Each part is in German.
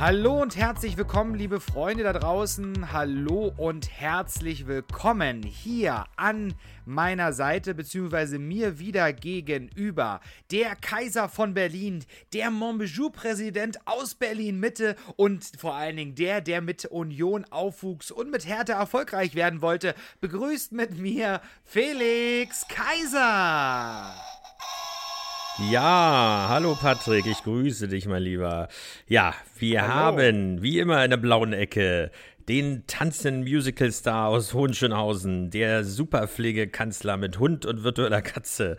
Hallo und herzlich willkommen, liebe Freunde da draußen. Hallo und herzlich willkommen hier an meiner Seite, beziehungsweise mir wieder gegenüber. Der Kaiser von Berlin, der Montbijou-Präsident aus Berlin-Mitte und vor allen Dingen der, der mit Union aufwuchs und mit Härte erfolgreich werden wollte. Begrüßt mit mir Felix Kaiser. Ja, hallo Patrick, ich grüße dich, mein Lieber. Ja, wir hallo. haben, wie immer in der blauen Ecke, den tanzenden Musicalstar aus Hohenschönhausen, der Superpflegekanzler mit Hund und virtueller Katze.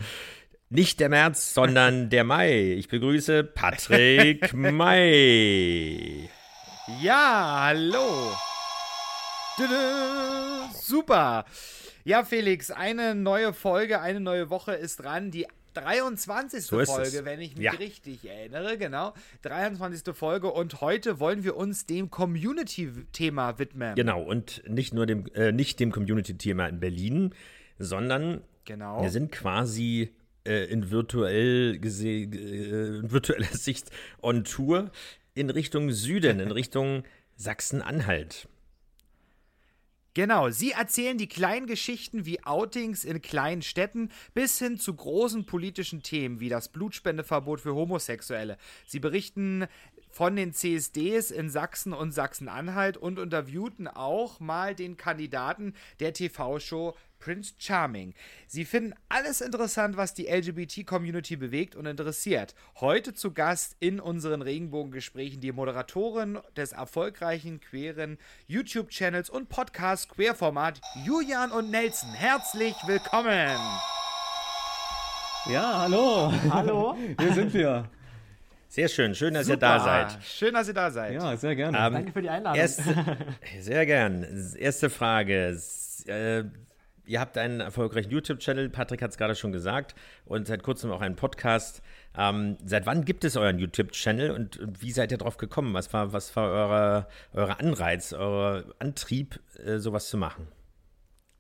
Nicht der März, sondern der Mai. Ich begrüße Patrick Mai. Ja, hallo. Super. Ja, Felix, eine neue Folge, eine neue Woche ist dran. Die 23. So Folge, es. wenn ich mich ja. richtig erinnere, genau. 23. Folge und heute wollen wir uns dem Community-Thema widmen. Genau, und nicht nur dem, äh, nicht dem Community-Thema in Berlin, sondern genau. wir sind quasi äh, in, virtuell äh, in virtueller Sicht on Tour in Richtung Süden, in Richtung Sachsen-Anhalt. Genau, sie erzählen die kleinen Geschichten wie Outings in kleinen Städten bis hin zu großen politischen Themen wie das Blutspendeverbot für Homosexuelle. Sie berichten von den CSDs in Sachsen und Sachsen-Anhalt und interviewten auch mal den Kandidaten der TV-Show Prince Charming. Sie finden alles interessant, was die LGBT-Community bewegt und interessiert. Heute zu Gast in unseren Regenbogengesprächen die Moderatorin des erfolgreichen queeren YouTube-Channels und Podcast Queerformat Julian und Nelson. Herzlich willkommen! Ja, hallo. Hallo. Hier sind wir. Sehr schön, schön, dass Super. ihr da seid. Schön, dass ihr da seid. Ja, sehr gerne. Ähm, Danke für die Einladung. Erste, sehr gern. Erste Frage. Äh, ihr habt einen erfolgreichen YouTube-Channel, Patrick hat es gerade schon gesagt, und seit kurzem auch einen Podcast. Ähm, seit wann gibt es euren YouTube-Channel und, und, wie seid ihr drauf gekommen? Was war, was war eure, eure Anreiz, euer Antrieb, äh, sowas zu machen?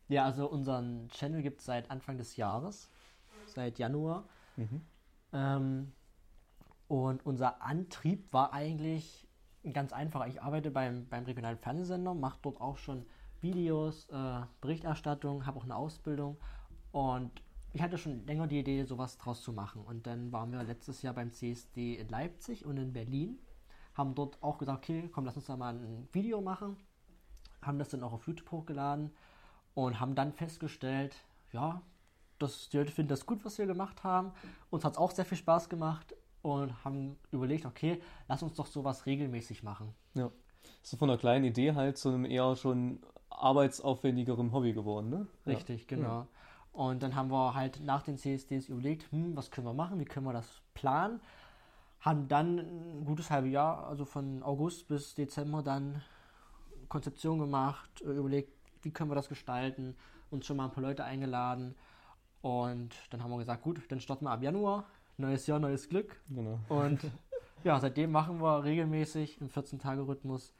Ja, also unseren Channel gibt es seit Anfang des Jahres, seit Januar. Mhm. Ähm, und unser Antrieb war eigentlich ganz einfach. Ich arbeite beim, beim regionalen Fernsehsender, mache dort auch schon Videos, äh, Berichterstattung, habe auch eine Ausbildung und ich hatte schon länger die Idee, sowas draus zu machen. Und dann waren wir letztes Jahr beim CSD in Leipzig und in Berlin, haben dort auch gesagt, okay, komm, lass uns da mal ein Video machen, haben das dann auch auf YouTube hochgeladen und haben dann festgestellt, ja, dass die Leute finden das gut, was wir gemacht haben. Uns hat es auch sehr viel Spaß gemacht und haben überlegt, okay, lass uns doch sowas regelmäßig machen. Ja. So von einer kleinen Idee halt zu einem eher schon arbeitsaufwendigerem Hobby geworden, ne? Richtig, ja. genau. Ja. Und dann haben wir halt nach den CSDs überlegt, hm, was können wir machen, wie können wir das planen. Haben dann ein gutes halbes Jahr, also von August bis Dezember, dann Konzeption gemacht, äh, überlegt, wie können wir das gestalten, uns schon mal ein paar Leute eingeladen. Und dann haben wir gesagt, gut, dann starten wir ab Januar. Neues Jahr, neues Glück. Genau. Und ja, seitdem machen wir regelmäßig im 14-Tage-Rhythmus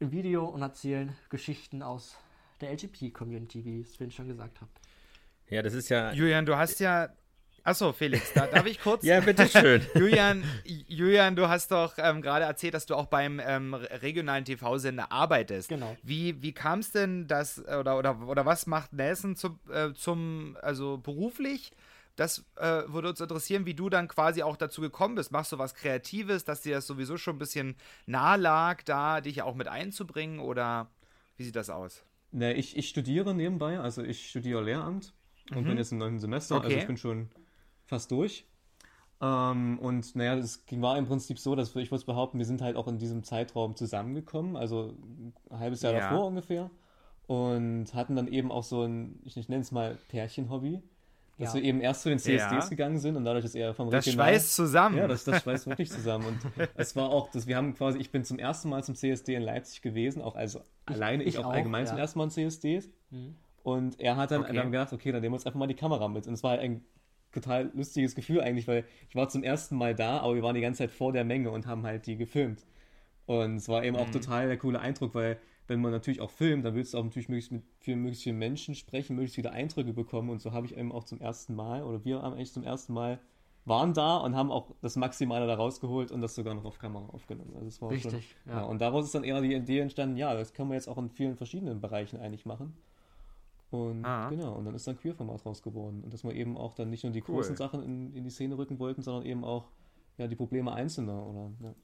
im Video und erzählen Geschichten aus der LGBT-Community, wie ich es vorhin schon gesagt habe. Ja, das ist ja. Julian, du hast ja. Achso, Felix, da, darf ich kurz? ja, bitteschön. Julian, Julian, du hast doch ähm, gerade erzählt, dass du auch beim ähm, regionalen TV-Sender arbeitest. Genau. Wie, wie kam es denn, dass, oder, oder, oder was macht Nelson zum, äh, zum, also beruflich? Das äh, würde uns interessieren, wie du dann quasi auch dazu gekommen bist. Machst du was Kreatives, dass dir das sowieso schon ein bisschen nahe lag, da dich auch mit einzubringen oder wie sieht das aus? Ne, ich, ich studiere nebenbei, also ich studiere Lehramt und mhm. bin jetzt im neunten Semester, also okay. also ich bin schon fast durch. Ähm, und naja, es war im Prinzip so, dass wir, ich würde behaupten, wir sind halt auch in diesem Zeitraum zusammengekommen, also ein halbes Jahr ja. davor ungefähr. Und hatten dann eben auch so ein, ich nenne es mal Pärchenhobby. Dass ja. wir eben erst zu den CSDs ja. gegangen sind und dadurch, dass er vom Das Regional, schweißt zusammen. Ja, das, das schweißt wirklich zusammen. Und es war auch, dass wir haben quasi, ich bin zum ersten Mal zum CSD in Leipzig gewesen, auch also ich, alleine, ich, ich auch, allgemein ja. zum ersten Mal zum CSDs. Mhm. Und er hat dann, okay. dann gedacht, okay, dann nehmen wir uns einfach mal die Kamera mit. Und es war halt ein total lustiges Gefühl eigentlich, weil ich war zum ersten Mal da, aber wir waren die ganze Zeit vor der Menge und haben halt die gefilmt. Und es war eben mhm. auch total der coole Eindruck, weil wenn man natürlich auch filmt, dann willst du auch natürlich möglichst mit vielen, möglichst vielen Menschen sprechen, möglichst viele Eindrücke bekommen. Und so habe ich eben auch zum ersten Mal, oder wir haben eigentlich zum ersten Mal, waren da und haben auch das Maximale da rausgeholt und das sogar noch auf Kamera aufgenommen. Also das war Richtig, schon, ja. ja. Und daraus ist dann eher die Idee entstanden, ja, das können wir jetzt auch in vielen verschiedenen Bereichen eigentlich machen. Und ah. genau, und dann ist dann Queer-Format raus geworden. Und dass wir eben auch dann nicht nur die cool. großen Sachen in, in die Szene rücken wollten, sondern eben auch ja, die Probleme Einzelner oder ja.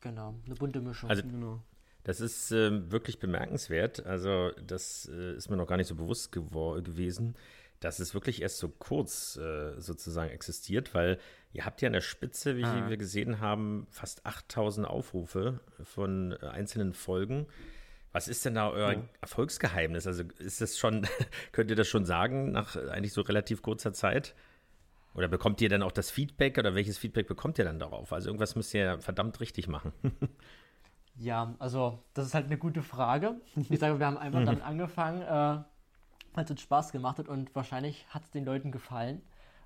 Genau, eine bunte Mischung. Also, genau. Das ist äh, wirklich bemerkenswert. Also, das äh, ist mir noch gar nicht so bewusst gewesen, dass es wirklich erst so kurz äh, sozusagen existiert, weil ihr habt ja an der Spitze, wie ah. wir gesehen haben, fast 8000 Aufrufe von äh, einzelnen Folgen. Was ist denn da euer ja. Erfolgsgeheimnis? Also, ist das schon, könnt ihr das schon sagen, nach eigentlich so relativ kurzer Zeit? Oder bekommt ihr dann auch das Feedback oder welches Feedback bekommt ihr dann darauf? Also irgendwas müsst ihr verdammt richtig machen. ja, also das ist halt eine gute Frage. Ich sage, wir haben einfach damit angefangen, äh, weil es uns Spaß gemacht hat und wahrscheinlich hat es den Leuten gefallen.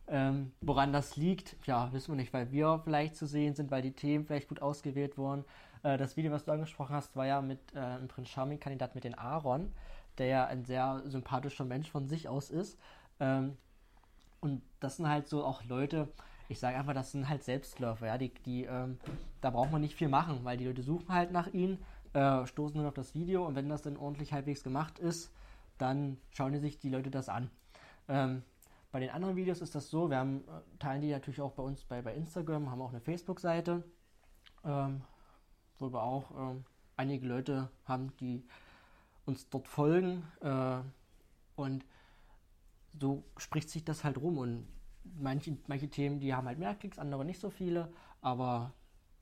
Ähm, woran das liegt, ja, wissen wir nicht, weil wir vielleicht zu sehen sind, weil die Themen vielleicht gut ausgewählt wurden. Äh, das Video, was du angesprochen hast, war ja mit äh, einem Prinz Charming-Kandidat mit den Aaron, der ja ein sehr sympathischer Mensch von sich aus ist. Ähm, und das sind halt so auch Leute, ich sage einfach, das sind halt Selbstläufer, ja, die, die ähm, da braucht man nicht viel machen, weil die Leute suchen halt nach ihnen, äh, stoßen nur auf das Video und wenn das dann ordentlich halbwegs gemacht ist, dann schauen die sich die Leute das an. Ähm, bei den anderen Videos ist das so, wir haben, äh, teilen die natürlich auch bei uns bei, bei Instagram, haben auch eine Facebook-Seite, ähm, wo wir auch ähm, einige Leute haben, die uns dort folgen äh, und so spricht sich das halt rum und manche, manche Themen, die haben halt mehr Klicks, andere nicht so viele, aber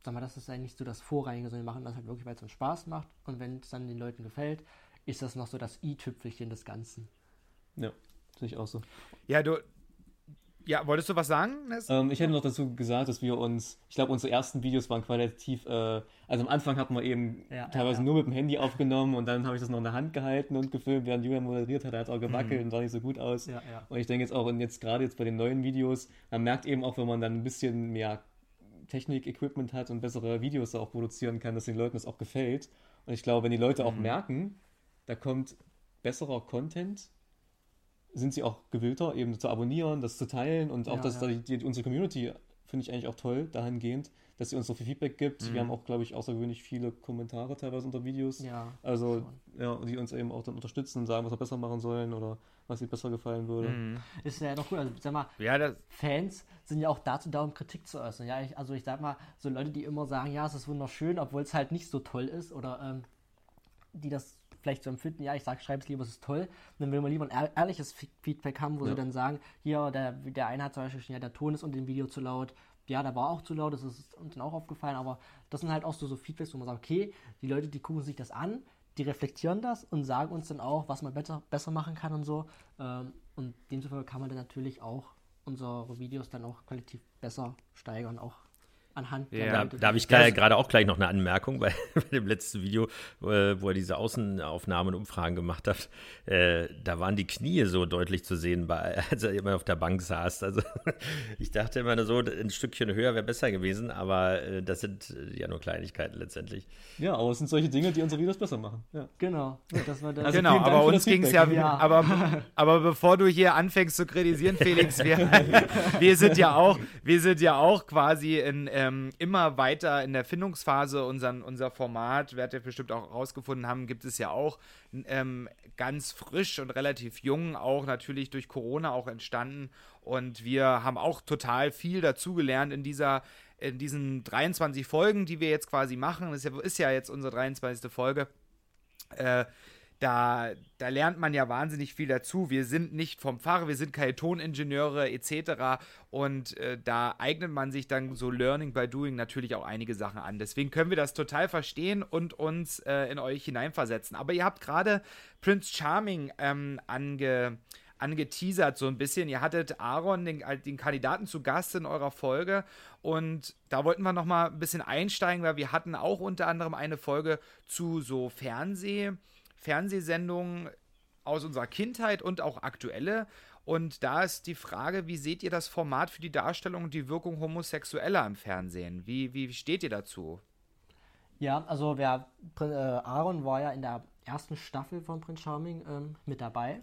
sag mal, das ist eigentlich so das Vorrangige, sondern wir machen das halt wirklich, weil es uns Spaß macht und wenn es dann den Leuten gefällt, ist das noch so das i-Tüpfelchen des Ganzen. Ja, sehe ich auch so. Ja, du, ja, wolltest du was sagen? Ähm, ich hätte noch dazu gesagt, dass wir uns, ich glaube, unsere ersten Videos waren qualitativ, äh, also am Anfang hatten wir eben ja, teilweise ja. nur mit dem Handy aufgenommen und dann habe ich das noch in der Hand gehalten und gefilmt, während Julian moderiert hat, er hat auch gewackelt mhm. und sah nicht so gut aus. Ja, und ich denke jetzt auch, und jetzt gerade jetzt bei den neuen Videos, man merkt eben auch, wenn man dann ein bisschen mehr Technik-Equipment hat und bessere Videos auch produzieren kann, dass den Leuten das auch gefällt. Und ich glaube, wenn die Leute mhm. auch merken, da kommt besserer Content, sind sie auch gewillter, eben zu abonnieren, das zu teilen und auch, ja, dass ja. Die, die, unsere Community finde ich eigentlich auch toll dahingehend, dass sie uns so viel Feedback gibt. Mhm. Wir haben auch, glaube ich, außergewöhnlich viele Kommentare teilweise unter Videos. Ja. Also, schon. ja, die uns eben auch dann unterstützen und sagen, was wir besser machen sollen oder was ihnen besser gefallen würde. Mhm. Ist ja doch gut. Also, sag mal, ja, Fans sind ja auch dazu da, um Kritik zu äußern. Ja, ich, also ich sag mal, so Leute, die immer sagen, ja, es ist wunderschön, obwohl es halt nicht so toll ist oder ähm, die das vielleicht so empfinden, ja, ich sage, schreib es lieber, es ist toll. Und dann will man lieber ein ehrliches Feedback haben, wo ja. sie dann sagen, hier, der, der eine hat zum Beispiel schon, ja, der Ton ist unter dem Video zu laut. Ja, der war auch zu laut, das ist uns dann auch aufgefallen, aber das sind halt auch so, so Feedbacks, wo man sagt, okay, die Leute, die gucken sich das an, die reflektieren das und sagen uns dann auch, was man besser, besser machen kann und so. Ähm, und demzufolge kann man dann natürlich auch unsere Videos dann auch qualitativ besser steigern, auch anhand ja. Da, da habe ich gerade auch gleich noch eine Anmerkung bei, bei dem letzten Video, wo, wo, er diese Außenaufnahmen und Umfragen gemacht hat. Äh, da waren die Knie so deutlich zu sehen, bei, als er immer auf der Bank saß. Also ich dachte immer so, ein Stückchen höher wäre besser gewesen, aber äh, das sind äh, ja nur Kleinigkeiten letztendlich. Ja, aber es sind solche Dinge, die unsere Videos besser machen. Ja. Genau. Ja, das war also genau, aber uns ging es ja, ja, Aber, aber bevor du hier anfängst zu kritisieren, Felix, wir, wir sind ja auch, wir sind ja auch quasi in ähm, immer weiter in der Findungsphase. Unseren, unser Format, werdet ihr bestimmt auch rausgefunden haben, gibt es ja auch ähm, ganz frisch und relativ jung, auch natürlich durch Corona auch entstanden. Und wir haben auch total viel dazugelernt in dieser in diesen 23 Folgen, die wir jetzt quasi machen. Das ist ja, ist ja jetzt unsere 23. Folge. Äh, da, da lernt man ja wahnsinnig viel dazu. Wir sind nicht vom Fach, wir sind keine Toningenieure etc. Und äh, da eignet man sich dann so Learning by Doing natürlich auch einige Sachen an. Deswegen können wir das total verstehen und uns äh, in euch hineinversetzen. Aber ihr habt gerade Prince Charming ähm, ange, angeteasert so ein bisschen. Ihr hattet Aaron, den, den Kandidaten, zu Gast in eurer Folge. Und da wollten wir nochmal ein bisschen einsteigen, weil wir hatten auch unter anderem eine Folge zu so Fernseh- Fernsehsendungen aus unserer Kindheit und auch aktuelle. Und da ist die Frage, wie seht ihr das Format für die Darstellung und die Wirkung Homosexueller im Fernsehen? Wie, wie steht ihr dazu? Ja, also wer, äh, Aaron war ja in der ersten Staffel von Prince Charming ähm, mit dabei.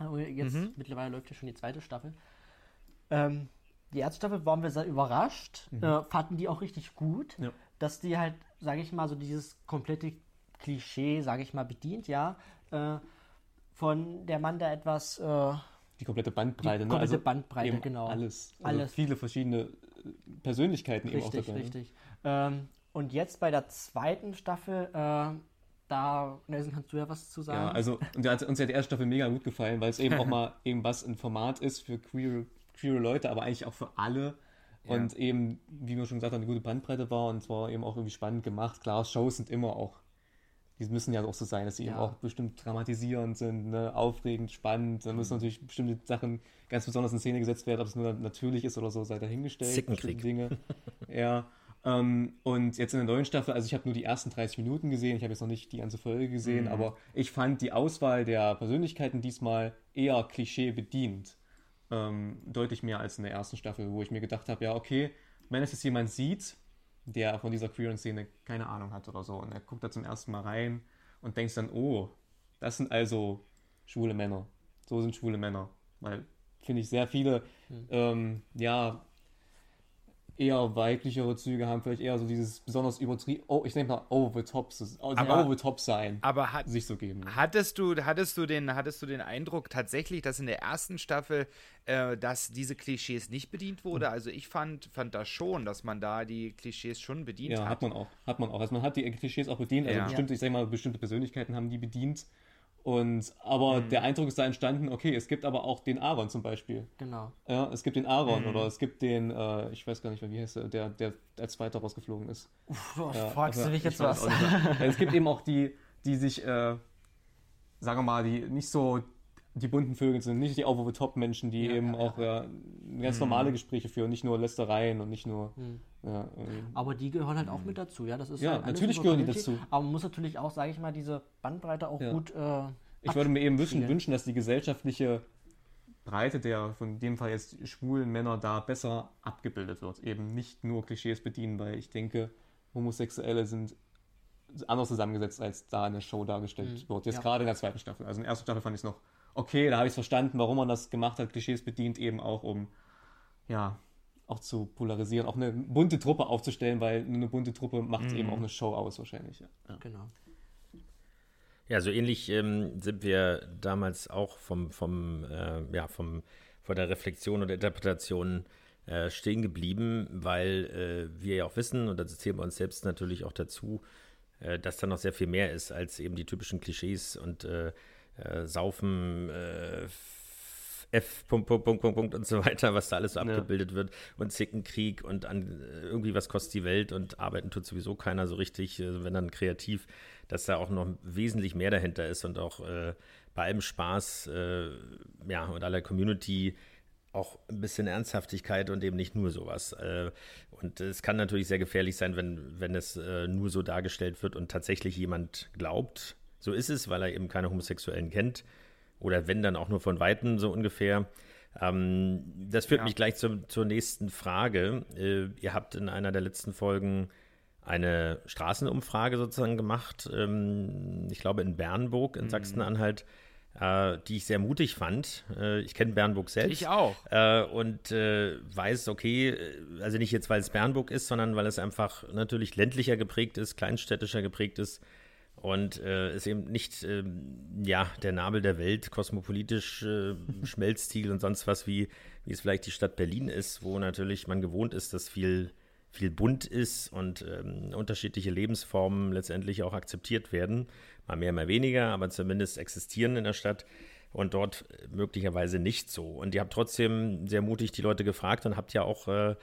Äh, jetzt mhm. mittlerweile läuft ja schon die zweite Staffel. Ähm, die erste Staffel waren wir sehr überrascht, mhm. äh, fanden die auch richtig gut, ja. dass die halt, sage ich mal, so dieses komplette Klischee, sage ich mal, bedient, ja, äh, von der Mann, der etwas äh, die komplette Bandbreite, die ne? komplette also Bandbreite, genau. Alles. Also alles. Viele verschiedene äh, Persönlichkeiten richtig, eben auch dabei. Richtig, richtig. Ähm, und jetzt bei der zweiten Staffel, äh, da, Nelson, kannst du ja was zu sagen? Ja, also uns hat, uns hat die erste Staffel mega gut gefallen, weil es eben auch mal eben was ein Format ist für queer, queere Leute, aber eigentlich auch für alle. Ja. Und eben, wie wir schon gesagt haben, eine gute Bandbreite war und zwar eben auch irgendwie spannend gemacht. Klar, Shows sind immer auch die müssen ja auch so sein, dass sie ja. eben auch bestimmt dramatisierend sind, ne? aufregend, spannend. Da müssen mhm. natürlich bestimmte Sachen ganz besonders in Szene gesetzt werden, ob es nur natürlich ist oder so, sei dahingestellt. Zickenkrieg. Dinge. ja. Ähm, und jetzt in der neuen Staffel, also ich habe nur die ersten 30 Minuten gesehen, ich habe jetzt noch nicht die ganze Folge gesehen, mhm. aber ich fand die Auswahl der Persönlichkeiten diesmal eher Klischee bedient. Ähm, deutlich mehr als in der ersten Staffel, wo ich mir gedacht habe, ja, okay, wenn es jetzt jemand sieht, der von dieser queeren Szene keine Ahnung hat oder so. Und er guckt da zum ersten Mal rein und denkt dann, oh, das sind also schwule Männer. So sind schwule Männer. Weil, finde ich, sehr viele, mhm. ähm, ja, eher weiblichere Züge haben, vielleicht eher so dieses besonders übertrieben, oh, ich nenne mal over the top, aber, over the top sein, aber hat, sich so geben. Hattest du, hattest du den, hattest du den Eindruck tatsächlich, dass in der ersten Staffel, äh, dass diese Klischees nicht bedient wurde? Mhm. Also ich fand, fand das schon, dass man da die Klischees schon bedient ja, hat. Ja, hat man auch, hat man auch. Also man hat die Klischees auch bedient, also ja. bestimmte, ich sag mal, bestimmte Persönlichkeiten haben die bedient und aber mhm. der Eindruck ist da entstanden, okay, es gibt aber auch den Aaron zum Beispiel. Genau. Ja, es gibt den Aaron mhm. oder es gibt den, äh, ich weiß gar nicht mehr, wie heißt der, der, der als Zweiter rausgeflogen ist. Uff, ja, fragst du mich jetzt was? es gibt eben auch die, die sich, äh, sagen wir mal, die nicht so die bunten Vögel sind, nicht die Over-the-Top-Menschen, die ja, eben ja, auch ja. ganz normale mhm. Gespräche führen, nicht nur Lästereien und nicht nur. Mhm. Ja, aber die gehören halt auch mit dazu, ja. Das ist ja, halt natürlich gehören die dazu. Aber man muss natürlich auch, sage ich mal, diese Bandbreite auch gut. Äh, ich würde mir eben wünschen, wünschen, dass die gesellschaftliche Breite der, von dem Fall jetzt schwulen Männer da besser abgebildet wird. Eben nicht nur Klischees bedienen, weil ich denke, Homosexuelle sind anders zusammengesetzt, als da in der Show dargestellt mhm. wird. Jetzt gerade in der zweiten Staffel. Also in der ersten Staffel fand ich es noch okay, da habe ich es verstanden, warum man das gemacht hat, Klischees bedient, eben auch um, ja, auch zu polarisieren, auch eine bunte Truppe aufzustellen, weil eine bunte Truppe macht mhm. eben auch eine Show aus wahrscheinlich. Ja. Genau. Ja, so ähnlich ähm, sind wir damals auch vom, vom, äh, ja, vom, von der Reflexion und Interpretation äh, stehen geblieben, weil äh, wir ja auch wissen, und das zählen wir uns selbst natürlich auch dazu, äh, dass da noch sehr viel mehr ist als eben die typischen Klischees und äh, Saufen, äh, F, Punkt, Punkt, Punkt, Punkt, Punkt und so weiter, was da alles so ja. abgebildet wird und Zickenkrieg und an, äh, irgendwie was kostet die Welt und arbeiten tut sowieso keiner so richtig, äh, wenn dann kreativ, dass da auch noch wesentlich mehr dahinter ist und auch äh, bei allem Spaß, äh, ja, und aller Community auch ein bisschen Ernsthaftigkeit und eben nicht nur sowas. Äh, und es kann natürlich sehr gefährlich sein, wenn, wenn es nur so dargestellt wird und tatsächlich jemand glaubt, so ist es, weil er eben keine Homosexuellen kennt. Oder wenn dann auch nur von Weitem so ungefähr. Ähm, das führt ja. mich gleich zum, zur nächsten Frage. Äh, ihr habt in einer der letzten Folgen eine Straßenumfrage sozusagen gemacht, ähm, ich glaube in Bernburg in mhm. Sachsen-Anhalt, äh, die ich sehr mutig fand. Äh, ich kenne Bernburg selbst. Ich auch. Äh, und weiß, okay, also nicht jetzt, weil es Bernburg ist, sondern weil es einfach natürlich ländlicher geprägt ist, kleinstädtischer geprägt ist und äh, ist eben nicht äh, ja der Nabel der Welt, kosmopolitisch äh, Schmelztiegel und sonst was, wie, wie es vielleicht die Stadt Berlin ist, wo natürlich man gewohnt ist, dass viel, viel bunt ist und ähm, unterschiedliche Lebensformen letztendlich auch akzeptiert werden. Mal mehr, mal weniger, aber zumindest existieren in der Stadt und dort möglicherweise nicht so. Und ihr habt trotzdem sehr mutig die Leute gefragt und habt ja auch äh,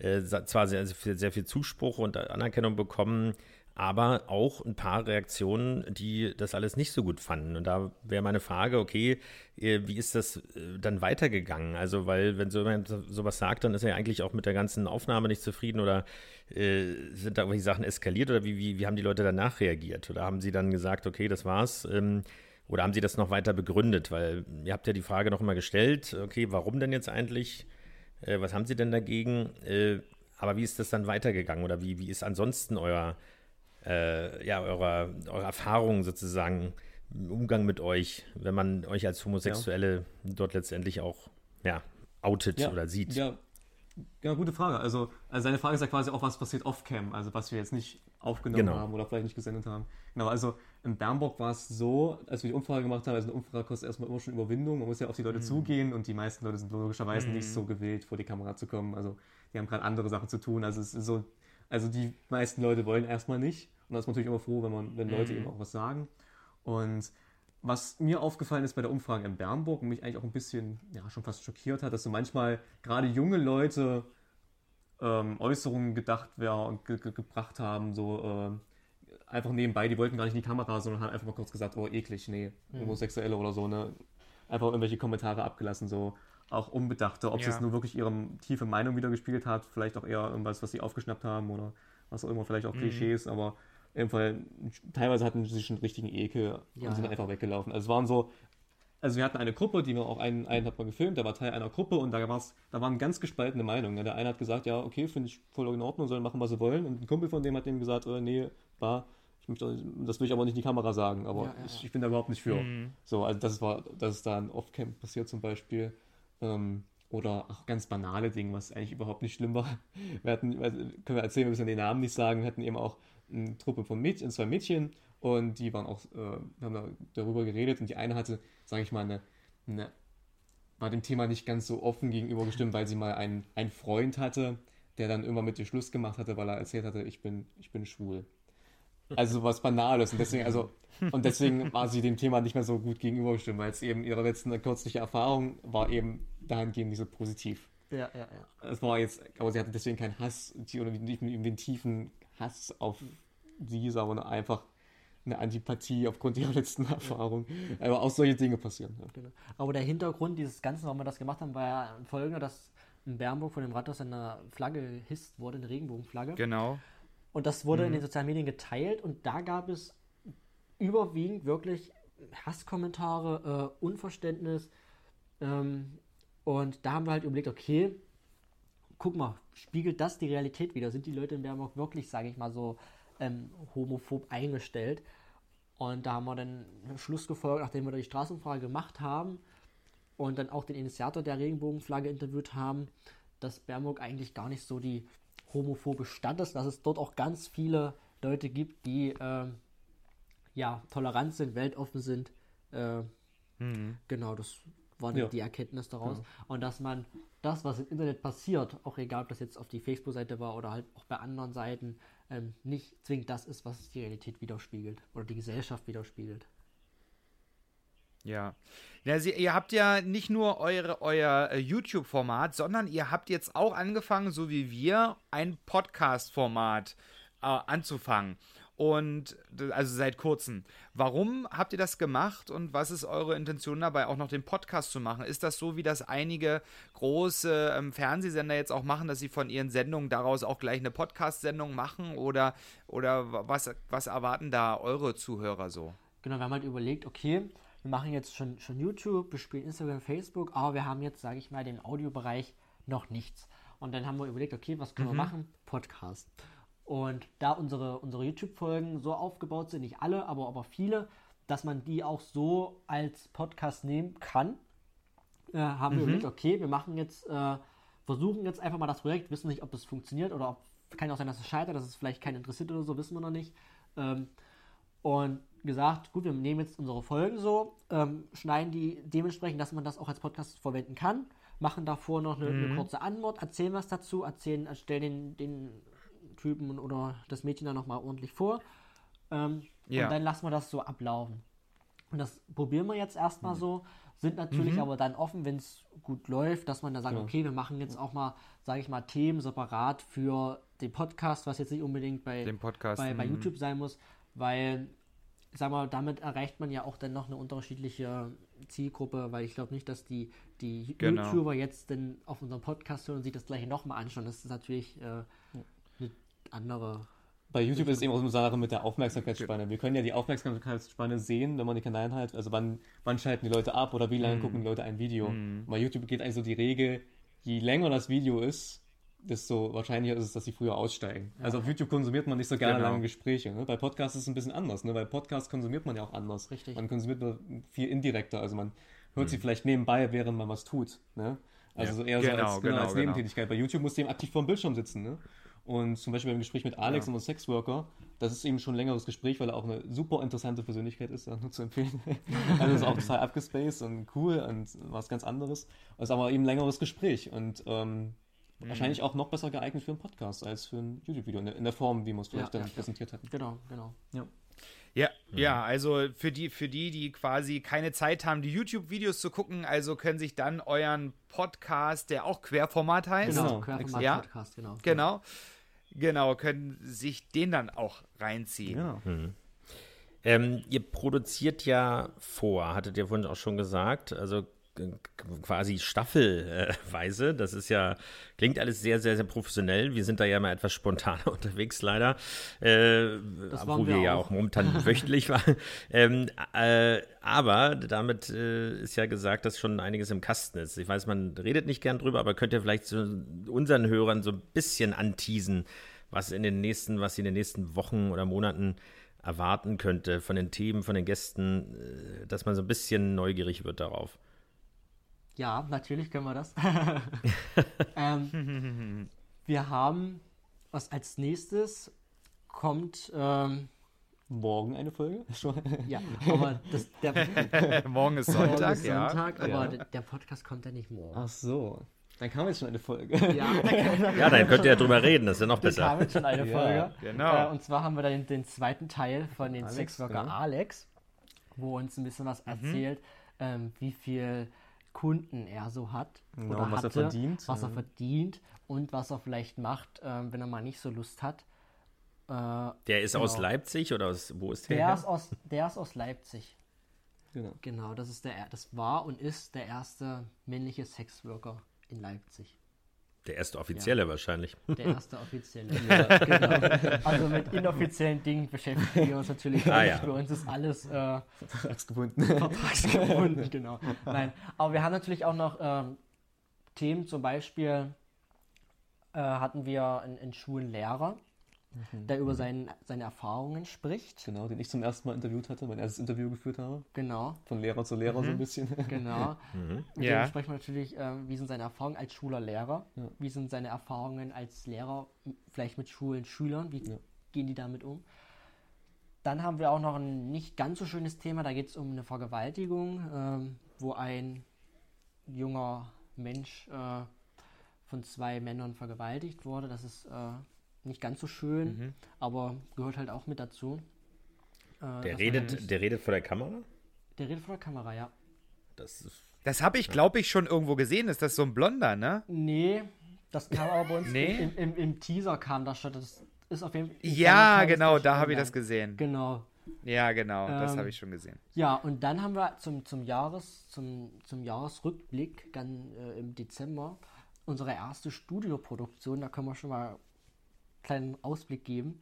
äh zwar sehr, sehr viel Zuspruch und Anerkennung bekommen, aber auch ein paar Reaktionen, die das alles nicht so gut fanden. Und da wäre meine Frage, okay, äh, wie ist das äh, dann weitergegangen? Also, weil wenn so jemand sowas sagt, dann ist er ja eigentlich auch mit der ganzen Aufnahme nicht zufrieden oder äh, sind da irgendwelche Sachen eskaliert oder wie, wie, wie haben die Leute danach reagiert? Oder haben sie dann gesagt, okay, das war's? Ähm, oder haben sie das noch weiter begründet? Weil ihr habt ja die Frage noch mal gestellt, okay, warum denn jetzt eigentlich? Äh, was haben sie denn dagegen? Äh, aber wie ist das dann weitergegangen? Oder wie, wie ist ansonsten euer äh, ja, eurer, eurer Erfahrungen sozusagen im Umgang mit euch, wenn man euch als Homosexuelle ja. dort letztendlich auch ja, outet ja, oder sieht? Ja, ja, gute Frage. Also, also seine Frage ist ja quasi auch, was passiert off-cam, also was wir jetzt nicht aufgenommen genau. haben oder vielleicht nicht gesendet haben. Genau, also in Bernburg war es so, als wir die Umfrage gemacht haben, also eine Umfrage kostet erstmal immer schon Überwindung, man muss ja auf die Leute mhm. zugehen und die meisten Leute sind logischerweise mhm. nicht so gewillt, vor die Kamera zu kommen. Also die haben gerade andere Sachen zu tun. Also es ist so, also die meisten Leute wollen erstmal nicht. Und da ist man natürlich immer froh, wenn man, wenn Leute mhm. eben auch was sagen. Und was mir aufgefallen ist bei der Umfrage in Bernburg und mich eigentlich auch ein bisschen, ja, schon fast schockiert hat, dass so manchmal gerade junge Leute ähm, Äußerungen gedacht ja, und ge ge gebracht haben, so äh, einfach nebenbei, die wollten gar nicht in die Kamera, sondern haben einfach mal kurz gesagt, oh, eklig, nee, mhm. Homosexuelle oder so, ne? Einfach irgendwelche Kommentare abgelassen, so auch unbedachte, ob ja. es nur wirklich ihre tiefe Meinung wiedergespielt hat, vielleicht auch eher irgendwas, was sie aufgeschnappt haben oder was auch immer, vielleicht auch mhm. Klischees, aber im Fall, teilweise hatten sie schon richtigen Ekel ja, und sind ja. einfach weggelaufen. Also es waren so, also wir hatten eine Gruppe, die wir auch einen, einen hat man gefilmt, der war Teil einer Gruppe und da war's, da waren ganz gespaltene Meinungen. Der eine hat gesagt, ja, okay, finde ich voll in Ordnung, sollen machen, was sie wollen. Und ein Kumpel von dem hat dem gesagt, äh, nee, war, ich möchte, das will ich aber nicht in die Kamera sagen, aber ja, ich, ich, bin da überhaupt nicht für. Mhm. So, also das war, das ist da ein Off-Camp passiert zum Beispiel. Ähm, oder auch ganz banale Dinge, was eigentlich überhaupt nicht schlimm war. Wir hatten, können wir erzählen, wir müssen den Namen nicht sagen, wir hatten eben auch eine Truppe von Mädchen, zwei Mädchen und die waren auch, äh, haben da darüber geredet und die eine hatte, sage ich mal, eine, eine, war dem Thema nicht ganz so offen gegenüber gestimmt, weil sie mal einen, einen Freund hatte, der dann immer mit ihr Schluss gemacht hatte, weil er erzählt hatte, ich bin, ich bin schwul. Also was Banales. Und deswegen, also, und deswegen war sie dem Thema nicht mehr so gut gegenübergestimmt, weil es eben ihre letzte kürzliche Erfahrung war eben dahingehend nicht so positiv. Ja, ja, ja. Es war jetzt, aber sie hatte deswegen keinen Hass oder nicht den tiefen Hass auf sie, sondern einfach eine Antipathie aufgrund ihrer letzten Erfahrung. Aber auch solche Dinge passieren. Ja. Genau. Aber der Hintergrund dieses Ganzen, warum wir das gemacht haben, war ja folgender, dass in Bernburg von dem Rathaus eine Flagge hisst wurde, eine Regenbogenflagge. Genau. Und das wurde mhm. in den sozialen Medien geteilt und da gab es überwiegend wirklich Hasskommentare, äh, Unverständnis. Ähm, und da haben wir halt überlegt, okay, guck mal, spiegelt das die Realität wieder? Sind die Leute in Bernburg wirklich, sage ich mal so, ähm, homophob eingestellt? Und da haben wir dann Schluss gefolgt, nachdem wir die Straßenfrage gemacht haben und dann auch den Initiator der Regenbogenflagge interviewt haben, dass Bernburg eigentlich gar nicht so die homophobe Stadt ist, dass es dort auch ganz viele Leute gibt, die äh, ja tolerant sind, weltoffen sind. Äh, mhm. Genau, das war ja. die Erkenntnis daraus. Ja. Und dass man das, was im Internet passiert, auch egal, ob das jetzt auf die Facebook-Seite war oder halt auch bei anderen Seiten, ähm, nicht zwingend das ist, was die Realität widerspiegelt oder die Gesellschaft widerspiegelt. Ja. ja Sie, ihr habt ja nicht nur eure, euer äh, YouTube-Format, sondern ihr habt jetzt auch angefangen, so wie wir, ein Podcast-Format äh, anzufangen. Und also seit kurzem. Warum habt ihr das gemacht und was ist eure Intention dabei, auch noch den Podcast zu machen? Ist das so, wie das einige große ähm, Fernsehsender jetzt auch machen, dass sie von ihren Sendungen daraus auch gleich eine Podcast-Sendung machen? Oder, oder was, was erwarten da eure Zuhörer so? Genau, wir haben halt überlegt, okay, wir machen jetzt schon, schon YouTube, wir spielen Instagram, Facebook, aber wir haben jetzt, sage ich mal, den Audiobereich noch nichts. Und dann haben wir überlegt, okay, was können mhm. wir machen? Podcast. Und da unsere, unsere YouTube-Folgen so aufgebaut sind, nicht alle, aber, aber viele, dass man die auch so als Podcast nehmen kann, äh, haben mhm. wir überlegt, okay, wir machen jetzt, äh, versuchen jetzt einfach mal das Projekt, wissen nicht, ob das funktioniert oder ob, kann auch sein, dass es scheitert, dass es vielleicht keinen interessiert oder so, wissen wir noch nicht. Ähm, und gesagt, gut, wir nehmen jetzt unsere Folgen so, ähm, schneiden die dementsprechend, dass man das auch als Podcast verwenden kann, machen davor noch eine, mhm. eine kurze Antwort, erzählen was dazu, erzählen, stellen den, den Typen oder das Mädchen dann nochmal ordentlich vor. Ähm, ja. Und dann lassen wir das so ablaufen. Und das probieren wir jetzt erstmal mhm. so. Sind natürlich mhm. aber dann offen, wenn es gut läuft, dass man dann sagt, ja. okay, wir machen jetzt auch mal, sage ich mal, Themen separat für den Podcast, was jetzt nicht unbedingt bei, Podcast, bei, bei mhm. YouTube sein muss, weil, sag mal, damit erreicht man ja auch dann noch eine unterschiedliche Zielgruppe, weil ich glaube nicht, dass die, die genau. YouTuber jetzt denn auf unserem Podcast hören und sich das gleiche nochmal anschauen. Das ist natürlich äh, andere. Bei YouTube ist es eben auch so eine Sache mit der Aufmerksamkeitsspanne. Wir können ja die Aufmerksamkeitsspanne sehen, wenn man die Kanäle hat. Also wann, wann schalten die Leute ab oder wie lange mm. gucken die Leute ein Video. Mm. Bei YouTube geht eigentlich so die Regel, je länger das Video ist, desto wahrscheinlicher ist es, dass sie früher aussteigen. Ja. Also auf YouTube konsumiert man nicht so gerne genau. lange Gespräche. Ne? Bei Podcasts ist es ein bisschen anders. Ne? Bei Podcasts konsumiert man ja auch anders. Richtig. Man konsumiert nur viel indirekter. Also man hört mhm. sie vielleicht nebenbei, während man was tut. Ne? Also ja. so eher genau, so als, genau, genau, als genau. Nebentätigkeit. Bei YouTube muss du eben aktiv vor dem Bildschirm sitzen. Ne? Und zum Beispiel beim Gespräch mit Alex, ja. unserem Sexworker, das ist eben schon ein längeres Gespräch, weil er auch eine super interessante Persönlichkeit ist, nur zu empfehlen. also ist auch total abgespaced und cool und was ganz anderes. Es ist aber eben ein längeres Gespräch und ähm, mhm. wahrscheinlich auch noch besser geeignet für einen Podcast als für ein YouTube-Video, in, in, der Form, wie wir es vielleicht ja, dann ja, präsentiert hatten. Genau, genau. Ja. Ja, mhm. ja, also für die, für die, die quasi keine Zeit haben, die YouTube-Videos zu gucken, also können sich dann euren Podcast, der auch Querformat heißt. Genau, Querformat-Podcast, genau. Genau. Genau, können sich den dann auch reinziehen. Ja. Mhm. Ähm, ihr produziert ja vor, hattet ihr vorhin auch schon gesagt. Also quasi staffelweise. Das ist ja, klingt alles sehr, sehr, sehr professionell. Wir sind da ja mal etwas spontaner unterwegs, leider. Äh, obwohl wir, wir ja auch momentan wöchentlich waren. Ähm, äh, aber damit äh, ist ja gesagt, dass schon einiges im Kasten ist. Ich weiß, man redet nicht gern drüber, aber könnt ihr vielleicht zu unseren Hörern so ein bisschen anteasen, was in den nächsten, was sie in den nächsten Wochen oder Monaten erwarten könnte von den Themen, von den Gästen, äh, dass man so ein bisschen neugierig wird darauf. Ja, natürlich können wir das. ähm, wir haben, was als nächstes kommt. Ähm, Morgen eine Folge? ja, aber das, der, morgen ist Sonntag, morgen ist Sonntag ja. aber ja. der Podcast kommt ja nicht morgen. Ach so. Dann kam jetzt schon eine Folge. Ja, ja dann könnt ihr ja drüber reden, das ist ja noch besser. Dann kam jetzt schon eine Folge. Ja, genau. Äh, und zwar haben wir dann den zweiten Teil von den Sexworker ja. Alex, wo uns ein bisschen was mhm. erzählt, ähm, wie viel Kunden er so hat genau, oder was hatte, er verdient, was er verdient und was er vielleicht macht, äh, wenn er mal nicht so Lust hat. Äh, der ist genau. aus Leipzig oder aus, wo ist der? Der ist aus, der ist aus Leipzig. Genau. Genau, das ist der, das war und ist der erste männliche Sexworker in Leipzig. Der erste offizielle ja. wahrscheinlich. Der erste offizielle. ja, genau. Also mit inoffiziellen Dingen beschäftigen wir uns natürlich ah. Ja. Bei uns ist alles äh, vertragsgebunden. Vertragsgebunden, genau. Nein, aber wir haben natürlich auch noch ähm, Themen, zum Beispiel äh, hatten wir in, in Schulen Lehrer, mhm. der über mhm. sein, seine Erfahrungen spricht. Genau, den ich zum ersten Mal interviewt hatte, mein erstes Interview geführt habe. Genau. Von Lehrer zu Lehrer mhm. so ein bisschen. Genau. Mhm. Mit ja. dem sprechen wir natürlich, äh, wie sind seine Erfahrungen als Schuler Lehrer? Ja. Wie sind seine Erfahrungen als Lehrer, vielleicht mit Schulen, Schülern? Wie ja. gehen die damit um? Dann haben wir auch noch ein nicht ganz so schönes Thema, da geht es um eine Vergewaltigung, ähm, wo ein junger Mensch äh, von zwei Männern vergewaltigt wurde. Das ist äh, nicht ganz so schön, mhm. aber gehört halt auch mit dazu. Äh, der, redet, der redet vor der Kamera? Der redet vor der Kamera, ja. Das, das habe ich, glaube ich, schon irgendwo gesehen. Ist das so ein Blonder, ne? Nee, das kam aber bei uns nee. im, im, im, Teaser kam das schon. Das ist auf jeden Fall. Ja, genau, da habe ich das gesehen. Genau. Ja, genau, ähm, das habe ich schon gesehen. Ja, und dann haben wir zum, zum, Jahres, zum, zum Jahresrückblick dann äh, im Dezember unsere erste Studioproduktion. Da können wir schon mal kleinen Ausblick geben,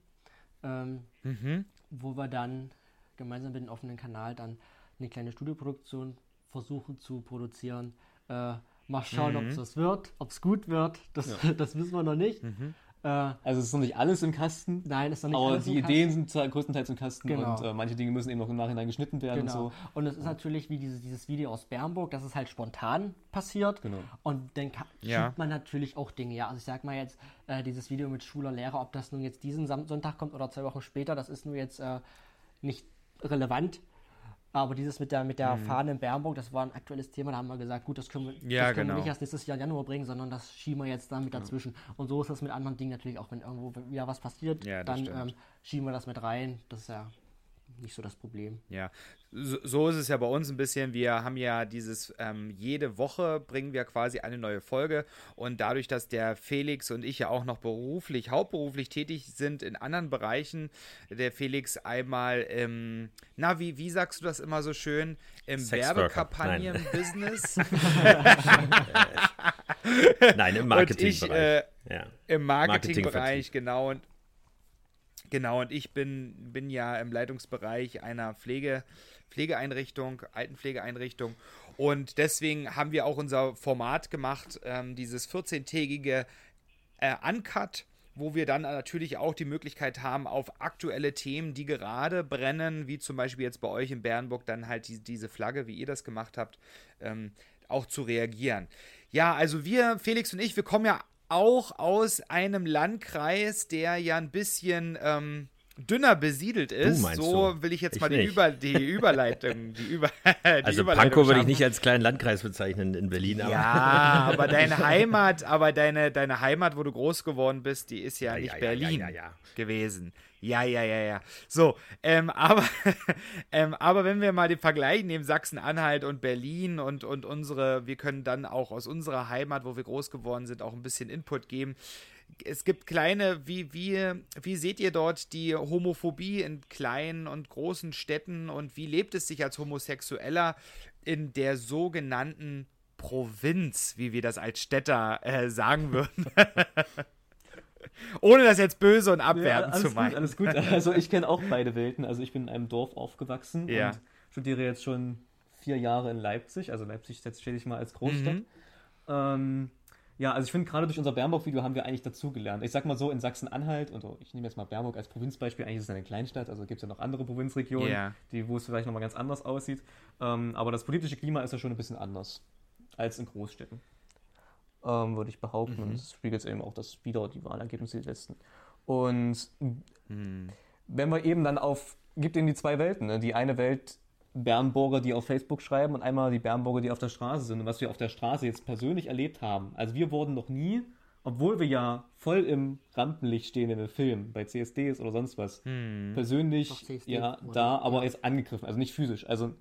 ähm, mhm. wo wir dann gemeinsam mit dem offenen Kanal dann eine kleine Studioproduktion versuchen zu produzieren. Äh, mal schauen, mhm. ob es das wird, ob es gut wird, das, ja. das wissen wir noch nicht. Mhm. Äh, also es ist noch nicht alles im Kasten. Nein, es ist noch nicht aber alles die Ideen sind zwar größtenteils im Kasten genau. und äh, manche Dinge müssen eben noch im Nachhinein geschnitten werden genau. und so. Und es ist natürlich wie dieses, dieses Video aus Bernburg, das ist halt spontan passiert. Genau. Und dann ja. man natürlich auch Dinge. Ja, also ich sag mal jetzt, äh, dieses Video mit Schuler Lehrer, ob das nun jetzt diesen Sonntag kommt oder zwei Wochen später, das ist nur jetzt äh, nicht relevant. Aber dieses mit der, mit der mhm. Fahne in Bernburg, das war ein aktuelles Thema. Da haben wir gesagt, gut, das können wir, ja, das können genau. wir nicht erst nächstes Jahr Januar bringen, sondern das schieben wir jetzt dann mit dazwischen. Ja. Und so ist das mit anderen Dingen natürlich auch, wenn irgendwo wieder was passiert, ja, dann ähm, schieben wir das mit rein. Das ist ja nicht so das Problem. Ja, so, so, ist es ja bei uns ein bisschen. Wir haben ja dieses, ähm, jede Woche bringen wir quasi eine neue Folge und dadurch, dass der Felix und ich ja auch noch beruflich, hauptberuflich tätig sind in anderen Bereichen, der Felix einmal im, na, wie, wie sagst du das immer so schön, im Werbekampagnen-Business. Nein, im Marketingbereich. Äh, ja. Im Marketingbereich, Marketing genau. Und Genau, und ich bin, bin ja im Leitungsbereich einer Pflege, Pflegeeinrichtung, Altenpflegeeinrichtung. Und deswegen haben wir auch unser Format gemacht, ähm, dieses 14-tägige äh, Uncut wo wir dann natürlich auch die Möglichkeit haben, auf aktuelle Themen, die gerade brennen, wie zum Beispiel jetzt bei euch in Bernburg, dann halt die, diese Flagge, wie ihr das gemacht habt, ähm, auch zu reagieren. Ja, also wir, Felix und ich, wir kommen ja auch aus einem Landkreis, der ja ein bisschen ähm, dünner besiedelt ist. so du? will ich jetzt ich mal die, Über, die, Überleitung. Die Über, die also Überleitung Pankow würde ich nicht als kleinen Landkreis bezeichnen in Berlin. Aber. Ja, aber deine Heimat, aber deine, deine Heimat, wo du groß geworden bist, die ist ja, ja nicht ja, Berlin ja, gewesen. Ja, ja, ja, ja. So, ähm, aber, ähm, aber wenn wir mal den Vergleich nehmen, Sachsen-Anhalt und Berlin und, und unsere, wir können dann auch aus unserer Heimat, wo wir groß geworden sind, auch ein bisschen Input geben es gibt kleine, wie, wie, wie seht ihr dort die Homophobie in kleinen und großen Städten und wie lebt es sich als Homosexueller in der sogenannten Provinz, wie wir das als Städter äh, sagen würden? Ohne das jetzt böse und abwertend ja, zu meinen. Gut, alles gut. Also ich kenne auch beide Welten. Also ich bin in einem Dorf aufgewachsen ja. und studiere jetzt schon vier Jahre in Leipzig. Also Leipzig jetzt stelle ich mal als Großstadt. Mhm. Ähm, ja, also ich finde, gerade durch unser Bernburg-Video haben wir eigentlich dazugelernt. Ich sag mal so, in Sachsen-Anhalt, und ich nehme jetzt mal Bernburg als Provinzbeispiel, eigentlich ist es eine Kleinstadt, also gibt es ja noch andere Provinzregionen, yeah. die, wo es vielleicht nochmal ganz anders aussieht. Ähm, aber das politische Klima ist ja schon ein bisschen anders als in Großstädten, ähm, würde ich behaupten. Mhm. Und das spiegelt eben auch das wieder, die Wahlergebnisse die letzten. Und mhm. wenn wir eben dann auf, gibt eben die zwei Welten. Ne? Die eine Welt Bernburger, die auf Facebook schreiben und einmal die Bernburger, die auf der Straße sind. Und was wir auf der Straße jetzt persönlich erlebt haben. Also wir wurden noch nie, obwohl wir ja voll im Rampenlicht stehen in den Filmen, bei CSDs oder sonst was, hm. persönlich ja da, aber jetzt angegriffen. Also nicht physisch. Also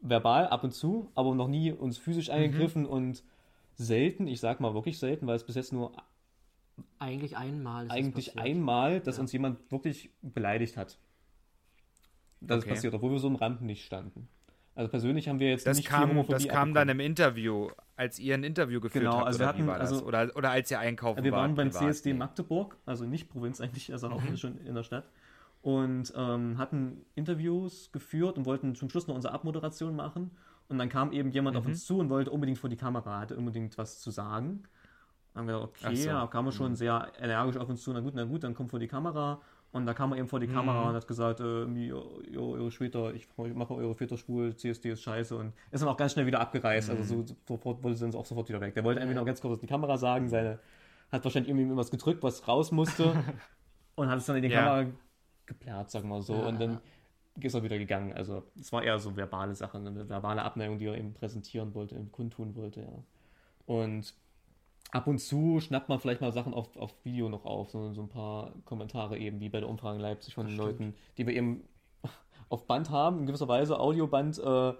verbal ab und zu, aber noch nie uns physisch mhm. angegriffen mhm. und selten, ich sag mal wirklich selten, weil es bis jetzt nur eigentlich einmal ist eigentlich einmal, dass ja. uns jemand wirklich beleidigt hat dass okay. es passiert, obwohl wir so im Rampenlicht standen. Also persönlich haben wir jetzt das nicht kam, viel Homophobie Das kam dann im Interview, als ihr ein Interview geführt genau, habt, also oder hatten, das? Also, oder, oder als ihr einkaufen Wir waren beim privat, CSD. Magdeburg, also nicht Provinz eigentlich, also auch mhm. schon in der Stadt. Und ähm, hatten Interviews geführt und wollten zum Schluss noch unsere Abmoderation machen. Und dann kam eben jemand mhm. auf uns zu und wollte unbedingt vor die Kamera, hatte unbedingt was zu sagen. Dann haben wir gedacht, okay, so. da kam er schon mhm. sehr energisch auf uns zu. Na gut, na gut, dann kommt vor die Kamera. Und da kam er eben vor die mhm. Kamera und hat gesagt, äh, eure Später, ich mache eure Väter schwul, CSD ist scheiße und ist dann auch ganz schnell wieder abgereist. Also mhm. Also so, sofort wollte sie uns auch sofort wieder weg. Der wollte irgendwie noch ganz kurz auf die Kamera sagen, seine, hat wahrscheinlich irgendwie irgendwas gedrückt, was raus musste und hat es dann in die ja. Kamera geplärrt, sagen wir so. Ja. Und dann ist er wieder gegangen. Also es war eher so verbale Sachen, eine verbale Abneigung, die er eben präsentieren wollte, eben kundtun wollte, ja. Und ab und zu schnappt man vielleicht mal Sachen auf, auf Video noch auf, so, so ein paar Kommentare eben, wie bei der Umfrage in Leipzig von den Leuten, die wir eben auf Band haben, in gewisser Weise, Audioband, äh,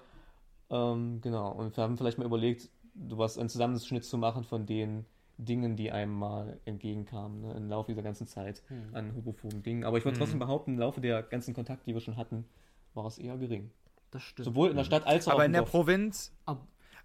ähm, genau. Und wir haben vielleicht mal überlegt, was einen Zusammenschnitt zu machen von den Dingen, die einem mal entgegenkamen, ne, im Laufe dieser ganzen Zeit hm. an homophoben Dingen. Aber ich würde hm. trotzdem behaupten, im Laufe der ganzen Kontakte, die wir schon hatten, war es eher gering. Das stimmt. Sowohl in der Stadt als auch Aber in der Provinz,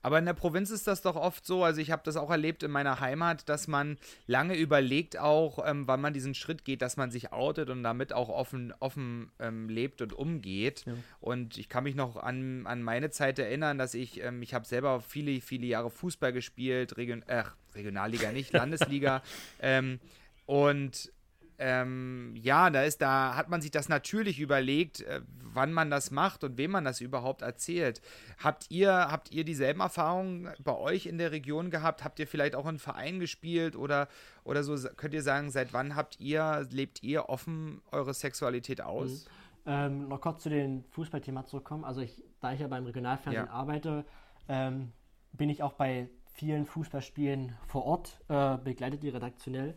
aber in der Provinz ist das doch oft so, also ich habe das auch erlebt in meiner Heimat, dass man lange überlegt auch, ähm, wann man diesen Schritt geht, dass man sich outet und damit auch offen, offen ähm, lebt und umgeht. Ja. Und ich kann mich noch an, an meine Zeit erinnern, dass ich, ähm, ich habe selber viele, viele Jahre Fußball gespielt, Region, äh, Regionalliga nicht, Landesliga. Ähm, und ähm, ja, da ist, da hat man sich das natürlich überlegt, äh, wann man das macht und wem man das überhaupt erzählt. Habt ihr, habt ihr dieselben Erfahrungen bei euch in der Region gehabt? Habt ihr vielleicht auch in Verein gespielt oder, oder so? Könnt ihr sagen, seit wann habt ihr, lebt ihr offen eure Sexualität aus? Mhm. Ähm, noch kurz zu dem Fußballthema zurückkommen. Also ich, da ich ja beim Regionalfernsehen ja. arbeite, ähm, bin ich auch bei vielen Fußballspielen vor Ort, äh, begleitet die redaktionell.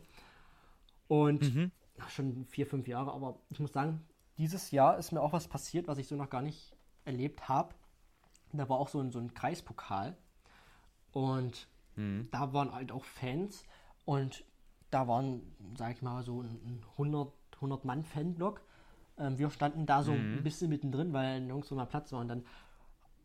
Und mhm. schon vier, fünf Jahre, aber ich muss sagen, dieses Jahr ist mir auch was passiert, was ich so noch gar nicht erlebt habe. Da war auch so ein, so ein Kreispokal und mhm. da waren halt auch Fans und da waren, sag ich mal, so ein 100, 100 Mann Fanblock. Ähm, wir standen da so mhm. ein bisschen mittendrin, weil nirgendwo mal Platz war und dann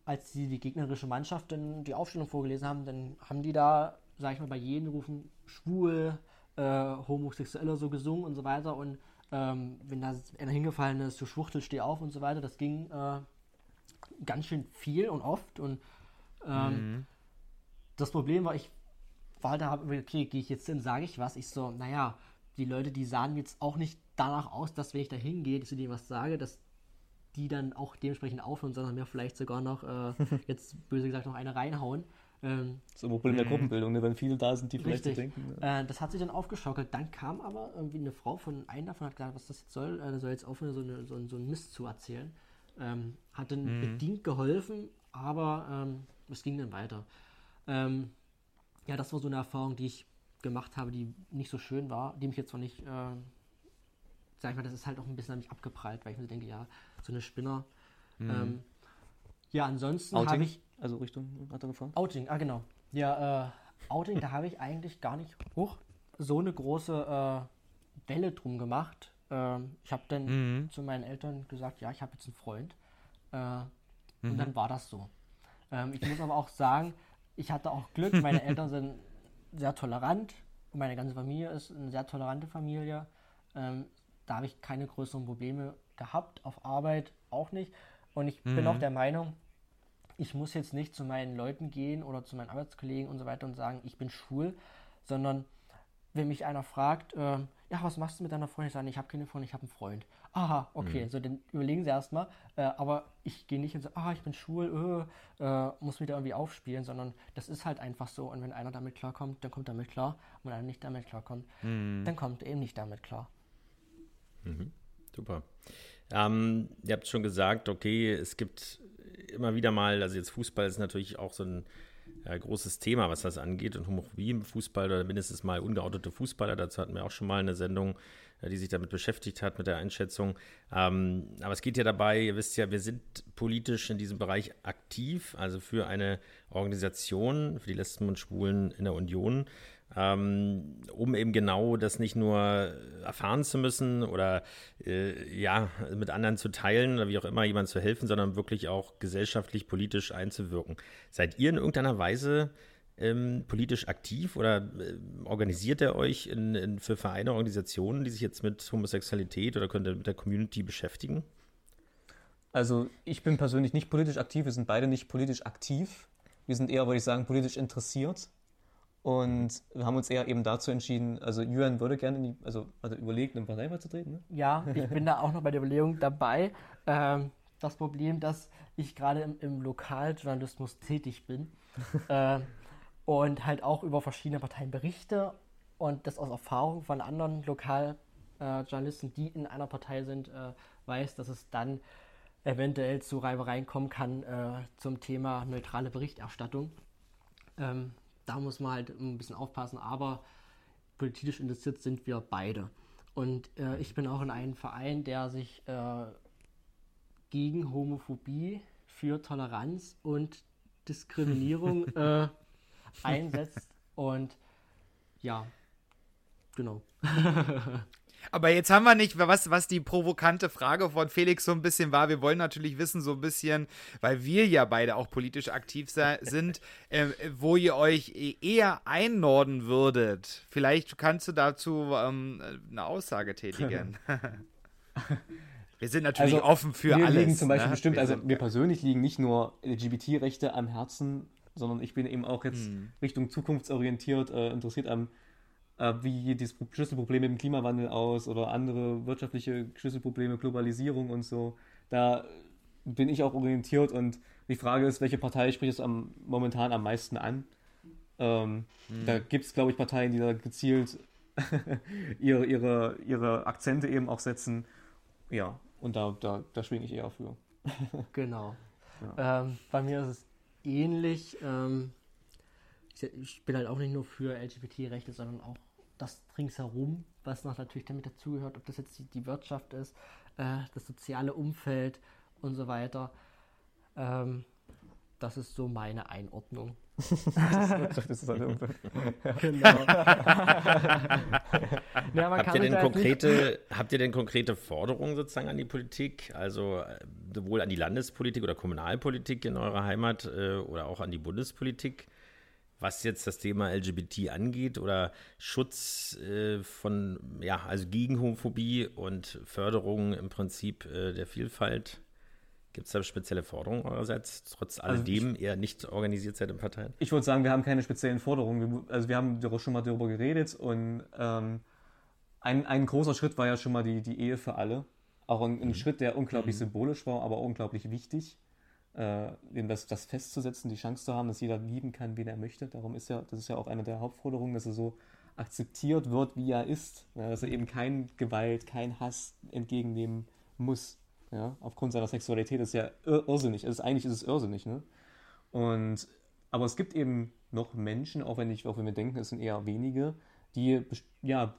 als sie die gegnerische Mannschaft dann die Aufstellung vorgelesen haben, dann haben die da, sag ich mal, bei jedem rufen schwul, äh, Homosexueller so gesungen und so weiter. Und ähm, wenn da einer hingefallen ist, du Schwuchtel, steh auf und so weiter, das ging äh, ganz schön viel und oft. Und ähm, mhm. das Problem war, ich war da, okay, gehe ich jetzt hin, sage ich was. Ich so, naja, die Leute, die sahen jetzt auch nicht danach aus, dass wenn ich da hingehe, zu denen was sage, dass die dann auch dementsprechend aufhören, sondern mir vielleicht sogar noch, äh, jetzt böse gesagt, noch eine reinhauen. Ähm, das ist ein Problem der mhm. Gruppenbildung, ne? wenn viele da sind, die vielleicht so denken. Ne? Äh, das hat sich dann aufgeschaukelt. Dann kam aber irgendwie eine Frau von einem davon, hat gesagt, was das jetzt soll. Äh, soll jetzt aufhören, so, eine, so, so einen Mist zu erzählen. Ähm, hat dann mhm. bedingt geholfen, aber ähm, es ging dann weiter. Ähm, ja, das war so eine Erfahrung, die ich gemacht habe, die nicht so schön war, die mich jetzt zwar nicht, äh, sag ich mal, das ist halt auch ein bisschen an mich abgeprallt, weil ich mir denke, ja, so eine Spinner. Mhm. Ähm, ja, ansonsten habe ich. Also Richtung weitergefahren? Outing, ah genau. Ja, äh, Outing, da habe ich eigentlich gar nicht hoch so eine große äh, Welle drum gemacht. Ähm, ich habe dann mhm. zu meinen Eltern gesagt, ja, ich habe jetzt einen Freund. Äh, mhm. Und dann war das so. Ähm, ich muss aber auch sagen, ich hatte auch Glück. Meine Eltern sind sehr tolerant. Meine ganze Familie ist eine sehr tolerante Familie. Ähm, da habe ich keine größeren Probleme gehabt. Auf Arbeit auch nicht. Und ich mhm. bin auch der Meinung, ich muss jetzt nicht zu meinen Leuten gehen oder zu meinen Arbeitskollegen und so weiter und sagen, ich bin schwul, sondern wenn mich einer fragt, äh, ja, was machst du mit deiner Freundin? Ich sage, ich habe keine Freundin, ich habe einen Freund. Aha, okay, mhm. so dann überlegen sie erstmal, äh, aber ich gehe nicht und so, ah, ich bin schwul, äh, äh, muss mich da irgendwie aufspielen, sondern das ist halt einfach so und wenn einer damit klarkommt, dann kommt er damit klar und wenn einer nicht damit klarkommt, mhm. dann kommt er eben nicht damit klar. Mhm. Super. Ähm, ihr habt schon gesagt, okay, es gibt immer wieder mal, also jetzt Fußball ist natürlich auch so ein ja, großes Thema, was das angeht. Und Homophobie im Fußball oder mindestens mal ungeoutete Fußballer, dazu hatten wir auch schon mal eine Sendung, äh, die sich damit beschäftigt hat, mit der Einschätzung. Ähm, aber es geht ja dabei, ihr wisst ja, wir sind politisch in diesem Bereich aktiv, also für eine Organisation, für die Lesben und Schwulen in der Union ähm, um eben genau das nicht nur erfahren zu müssen oder äh, ja, mit anderen zu teilen oder wie auch immer jemand zu helfen, sondern wirklich auch gesellschaftlich, politisch einzuwirken. Seid ihr in irgendeiner Weise ähm, politisch aktiv oder äh, organisiert ihr euch in, in, für Vereine, Organisationen, die sich jetzt mit Homosexualität oder könnt ihr mit der Community beschäftigen? Also ich bin persönlich nicht politisch aktiv, wir sind beide nicht politisch aktiv. Wir sind eher, würde ich sagen, politisch interessiert. Und wir haben uns eher eben dazu entschieden, also Julian würde gerne, in die, also, also überlegt, eine Partei beizutreten. Ne? Ja, ich bin da auch noch bei der Überlegung dabei. Ähm, das Problem, dass ich gerade im, im Lokaljournalismus tätig bin äh, und halt auch über verschiedene Parteien berichte und das aus Erfahrung von anderen Lokaljournalisten, äh, die in einer Partei sind, äh, weiß, dass es dann eventuell zu Reibereien kommen kann äh, zum Thema neutrale Berichterstattung. Ähm, da muss man halt ein bisschen aufpassen, aber politisch interessiert sind wir beide. Und äh, ich bin auch in einem Verein, der sich äh, gegen Homophobie, für Toleranz und Diskriminierung äh, einsetzt. Und ja, genau. Aber jetzt haben wir nicht, was, was die provokante Frage von Felix so ein bisschen war. Wir wollen natürlich wissen, so ein bisschen, weil wir ja beide auch politisch aktiv sind, äh, wo ihr euch e-, eher einnorden würdet. Vielleicht kannst du dazu ähm, eine Aussage tätigen. wir sind natürlich also, offen für wir alles. Wir liegen zum Beispiel ne? bestimmt, also wir persönlich liegen nicht nur LGBT-Rechte am Herzen, sondern ich bin eben auch jetzt hm. Richtung zukunftsorientiert äh, interessiert am wie dieses Schlüsselproblem mit dem Klimawandel aus oder andere wirtschaftliche Schlüsselprobleme, Globalisierung und so. Da bin ich auch orientiert und die Frage ist, welche Partei spricht es am, momentan am meisten an? Ähm, mhm. Da gibt es, glaube ich, Parteien, die da gezielt ihre, ihre, ihre Akzente eben auch setzen. Ja, und da, da, da schwinge ich eher für. genau. Ja. Ähm, bei mir ist es ähnlich. Ähm, ich bin halt auch nicht nur für LGBT-Rechte, sondern auch das ringsherum, was noch natürlich damit dazugehört, ob das jetzt die, die Wirtschaft ist, äh, das soziale Umfeld und so weiter. Ähm, das ist so meine Einordnung. das ist halt genau. ja, habt, ihr denn konkrete, habt ihr denn konkrete Forderungen sozusagen an die Politik? Also äh, sowohl an die Landespolitik oder Kommunalpolitik in eurer Heimat äh, oder auch an die Bundespolitik? Was jetzt das Thema LGBT angeht oder Schutz äh, von, ja, also gegen Homophobie und Förderung im Prinzip äh, der Vielfalt. Gibt es da spezielle Forderungen eurerseits, trotz alledem also ihr nicht organisiert seid im Parteien? Ich würde sagen, wir haben keine speziellen Forderungen. Also wir haben schon mal darüber geredet und ähm, ein, ein großer Schritt war ja schon mal die, die Ehe für alle. Auch ein, ein mhm. Schritt, der unglaublich mhm. symbolisch war, aber unglaublich wichtig. Äh, das, das festzusetzen, die Chance zu haben, dass jeder lieben kann, wen er möchte. Darum ist ja, das ist ja auch eine der Hauptforderungen, dass er so akzeptiert wird, wie er ist. Ja, dass er eben kein Gewalt, kein Hass entgegennehmen muss. Ja, aufgrund seiner Sexualität ist ja irrsinnig. Also eigentlich ist es irrsinnig, ne? Und, aber es gibt eben noch Menschen, auch wenn, ich, auch wenn wir denken, es sind eher wenige, die ja,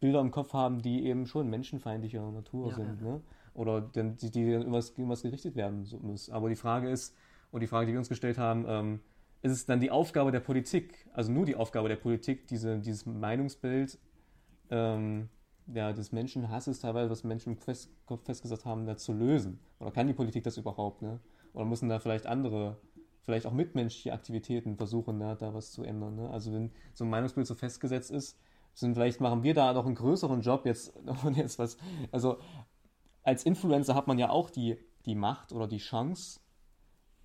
Bilder im Kopf haben, die eben schon menschenfeindlicher Natur ja, sind. Ja. Ne? Oder die, die gegen irgendwas gerichtet werden müssen. Aber die Frage ist, und die Frage, die wir uns gestellt haben, ähm, ist es dann die Aufgabe der Politik, also nur die Aufgabe der Politik, diese, dieses Meinungsbild ähm, ja, des Menschenhasses teilweise, was Menschen fest, Kopf festgesetzt haben, da zu lösen? Oder kann die Politik das überhaupt? Ne? Oder müssen da vielleicht andere, vielleicht auch mitmenschliche Aktivitäten versuchen, da, da was zu ändern? Ne? Also wenn so ein Meinungsbild so festgesetzt ist, sind vielleicht machen wir da noch einen größeren Job jetzt und jetzt was. Also als Influencer hat man ja auch die, die Macht oder die Chance,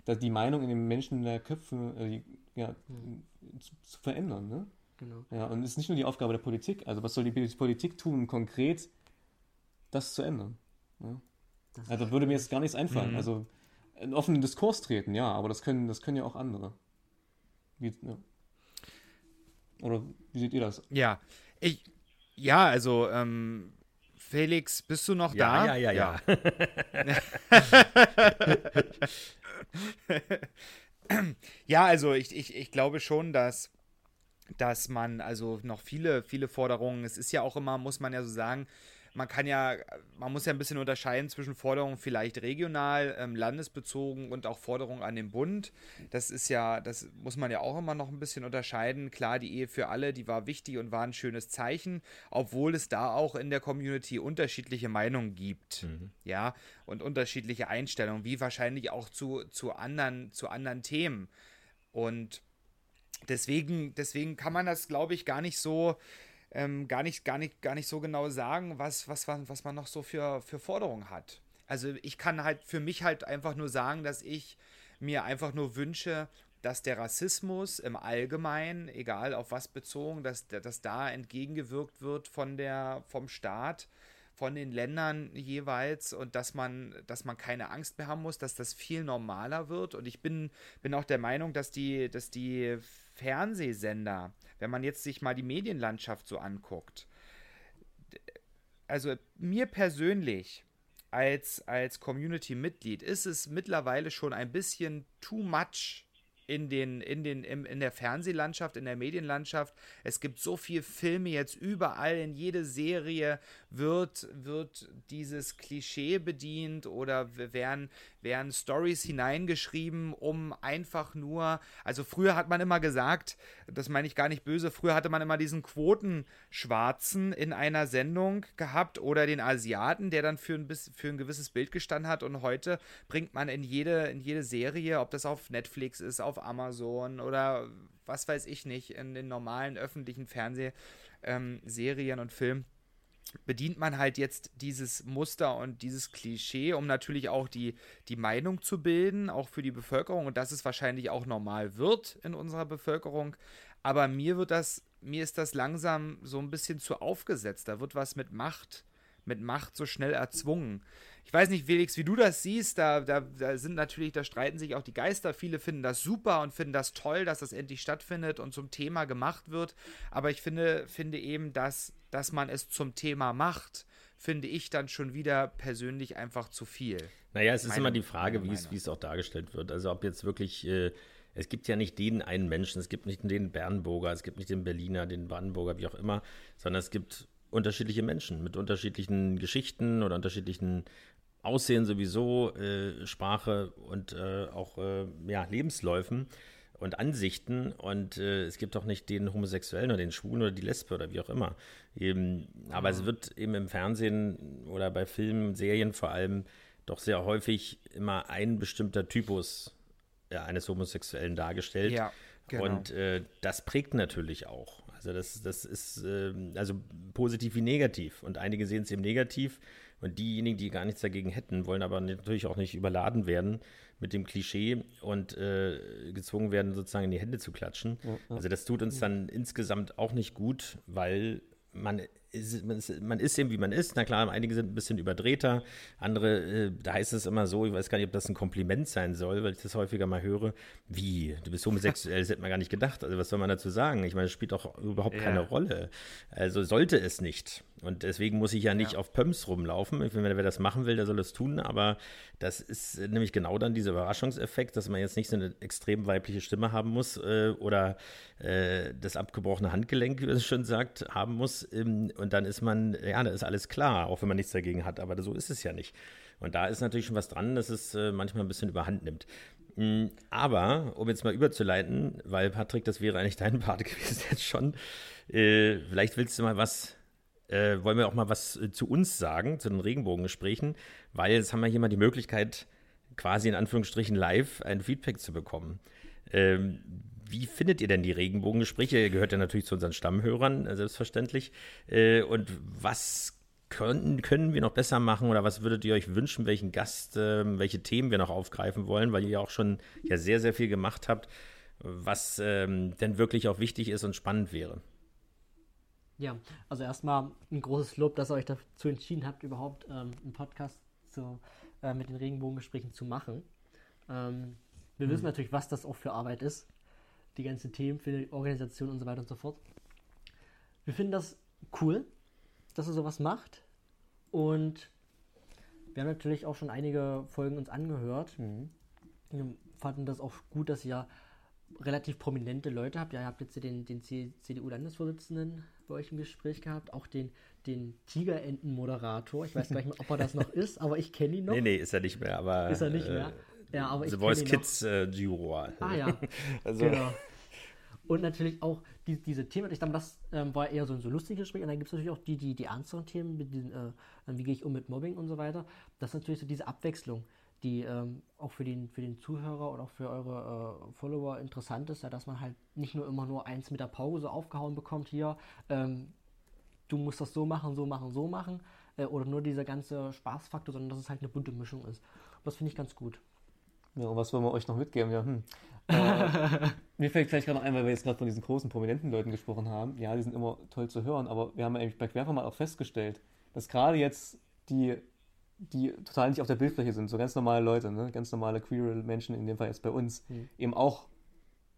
die Meinung in den Menschen der Köpfe äh, ja, mhm. zu, zu, verändern. Ne? Genau. Ja, und es ist nicht nur die Aufgabe der Politik. Also was soll die Politik tun, konkret das zu ändern? Ja? Also würde mir jetzt gar nichts einfallen. Mhm. Also einen offenen Diskurs treten, ja, aber das können, das können ja auch andere. Wie, ja. Oder wie seht ihr das? Ja, ich, ja, also ähm, Felix, bist du noch ja, da? Ja, ja, ja. ja, also ich, ich, ich glaube schon, dass dass man also noch viele, viele Forderungen, es ist ja auch immer, muss man ja so sagen, man kann ja, man muss ja ein bisschen unterscheiden zwischen Forderungen vielleicht regional, ähm, landesbezogen und auch Forderungen an den Bund. Das ist ja, das muss man ja auch immer noch ein bisschen unterscheiden. Klar, die Ehe für alle, die war wichtig und war ein schönes Zeichen, obwohl es da auch in der Community unterschiedliche Meinungen gibt. Mhm. Ja, und unterschiedliche Einstellungen, wie wahrscheinlich auch zu, zu, anderen, zu anderen Themen. Und deswegen, deswegen kann man das, glaube ich, gar nicht so ähm, gar, nicht, gar, nicht, gar nicht so genau sagen, was, was, was man noch so für, für Forderungen hat. Also ich kann halt für mich halt einfach nur sagen, dass ich mir einfach nur wünsche, dass der Rassismus im Allgemeinen, egal auf was bezogen, dass, dass da entgegengewirkt wird von der, vom Staat, von den Ländern jeweils und dass man, dass man keine Angst mehr haben muss, dass das viel normaler wird. Und ich bin, bin auch der Meinung, dass die, dass die Fernsehsender, wenn man jetzt sich mal die Medienlandschaft so anguckt, also mir persönlich als, als Community-Mitglied ist es mittlerweile schon ein bisschen too much in, den, in, den, in, in der Fernsehlandschaft, in der Medienlandschaft. Es gibt so viele Filme jetzt überall, in jede Serie wird, wird dieses Klischee bedient oder werden, werden Stories hineingeschrieben, um einfach nur, also früher hat man immer gesagt, das meine ich gar nicht böse, früher hatte man immer diesen Quotenschwarzen in einer Sendung gehabt oder den Asiaten, der dann für ein, für ein gewisses Bild gestanden hat und heute bringt man in jede, in jede Serie, ob das auf Netflix ist, auf Amazon oder was weiß ich nicht, in den normalen öffentlichen Fernsehserien ähm, und Filmen bedient man halt jetzt dieses Muster und dieses Klischee, um natürlich auch die, die Meinung zu bilden, auch für die Bevölkerung und dass es wahrscheinlich auch normal wird in unserer Bevölkerung. Aber mir wird das, mir ist das langsam so ein bisschen zu aufgesetzt. Da wird was mit Macht, mit Macht so schnell erzwungen ich weiß nicht, Felix, wie du das siehst, da, da, da sind natürlich, da streiten sich auch die Geister. Viele finden das super und finden das toll, dass das endlich stattfindet und zum Thema gemacht wird. Aber ich finde, finde eben, dass, dass man es zum Thema macht, finde ich dann schon wieder persönlich einfach zu viel. Naja, es ist meine, immer die Frage, wie es, wie es auch dargestellt wird. Also ob jetzt wirklich. Äh, es gibt ja nicht den einen Menschen, es gibt nicht den Bernburger, es gibt nicht den Berliner, den Brandenburger, wie auch immer, sondern es gibt unterschiedliche Menschen mit unterschiedlichen Geschichten oder unterschiedlichen Aussehen sowieso, äh, Sprache und äh, auch äh, ja, Lebensläufen und Ansichten. Und äh, es gibt auch nicht den Homosexuellen oder den Schwulen oder die Lesbe oder wie auch immer. Eben, aber es wird eben im Fernsehen oder bei Filmen, Serien vor allem doch sehr häufig immer ein bestimmter Typus ja, eines Homosexuellen dargestellt. Ja, genau. Und äh, das prägt natürlich auch. Also das, das ist äh, also positiv wie negativ. Und einige sehen es eben negativ. Und diejenigen, die gar nichts dagegen hätten, wollen aber natürlich auch nicht überladen werden mit dem Klischee und äh, gezwungen werden, sozusagen in die Hände zu klatschen. Also das tut uns dann insgesamt auch nicht gut, weil man ist, man, ist, man ist eben, wie man ist. Na klar, einige sind ein bisschen überdrehter, andere, äh, da heißt es immer so, ich weiß gar nicht, ob das ein Kompliment sein soll, weil ich das häufiger mal höre. Wie, du bist homosexuell, das hätte man gar nicht gedacht. Also was soll man dazu sagen? Ich meine, das spielt doch überhaupt ja. keine Rolle. Also sollte es nicht. Und deswegen muss ich ja nicht ja. auf Pumps rumlaufen. Ich finde, wer das machen will, der soll es tun. Aber das ist nämlich genau dann dieser Überraschungseffekt, dass man jetzt nicht so eine extrem weibliche Stimme haben muss äh, oder äh, das abgebrochene Handgelenk, wie man es schon sagt, haben muss. Ähm, und dann ist man, ja, da ist alles klar, auch wenn man nichts dagegen hat. Aber so ist es ja nicht. Und da ist natürlich schon was dran, dass es äh, manchmal ein bisschen überhand nimmt. Mm, aber, um jetzt mal überzuleiten, weil Patrick, das wäre eigentlich dein Part gewesen jetzt schon, äh, vielleicht willst du mal was äh, wollen wir auch mal was äh, zu uns sagen, zu den Regenbogengesprächen, weil jetzt haben wir hier mal die Möglichkeit, quasi in Anführungsstrichen live ein Feedback zu bekommen. Ähm, wie findet ihr denn die Regenbogengespräche? Ihr gehört ja natürlich zu unseren Stammhörern, äh, selbstverständlich. Äh, und was können, können wir noch besser machen oder was würdet ihr euch wünschen, welchen Gast, äh, welche Themen wir noch aufgreifen wollen, weil ihr ja auch schon ja sehr, sehr viel gemacht habt, was ähm, denn wirklich auch wichtig ist und spannend wäre? Ja, also erstmal ein großes Lob, dass ihr euch dazu entschieden habt, überhaupt ähm, einen Podcast zu, äh, mit den Regenbogengesprächen zu machen. Ähm, wir mhm. wissen natürlich, was das auch für Arbeit ist. Die ganzen Themen für die Organisation und so weiter und so fort. Wir finden das cool, dass ihr sowas macht. Und wir haben natürlich auch schon einige Folgen uns angehört. Mhm. Wir fanden das auch gut, dass ihr relativ prominente Leute habt. Ja, ihr habt jetzt den, den CDU-Landesvorsitzenden bei euch im Gespräch gehabt, auch den, den Tigerenten-Moderator. Ich weiß gar nicht mehr, ob er das noch ist, aber ich kenne ihn noch. Nee, nee, ist er nicht mehr, aber. Ist er nicht mehr? Ja, aber The ich Voice Kids äh, Juror. Ah ja. also. Genau. Und natürlich auch die, diese Themen, ich glaube, das ähm, war eher so ein so lustiges Gespräch. Und dann gibt es natürlich auch die, die, die ernsteren Themen, diesen, äh, wie gehe ich um mit Mobbing und so weiter. Das ist natürlich so diese Abwechslung die ähm, auch für den, für den Zuhörer und auch für eure äh, Follower interessant ist, ja, dass man halt nicht nur immer nur eins mit der Pause aufgehauen bekommt, hier, ähm, du musst das so machen, so machen, so machen, äh, oder nur dieser ganze Spaßfaktor, sondern dass es halt eine bunte Mischung ist. Und das finde ich ganz gut. Ja, und was wollen wir euch noch mitgeben? Ja, hm. äh, mir fällt vielleicht gerade noch ein, weil wir jetzt gerade von diesen großen, prominenten Leuten gesprochen haben. Ja, die sind immer toll zu hören, aber wir haben eigentlich bei Querformat auch festgestellt, dass gerade jetzt die die total nicht auf der Bildfläche sind, so ganz normale Leute, ne? ganz normale queere Menschen, in dem Fall jetzt bei uns, mhm. eben auch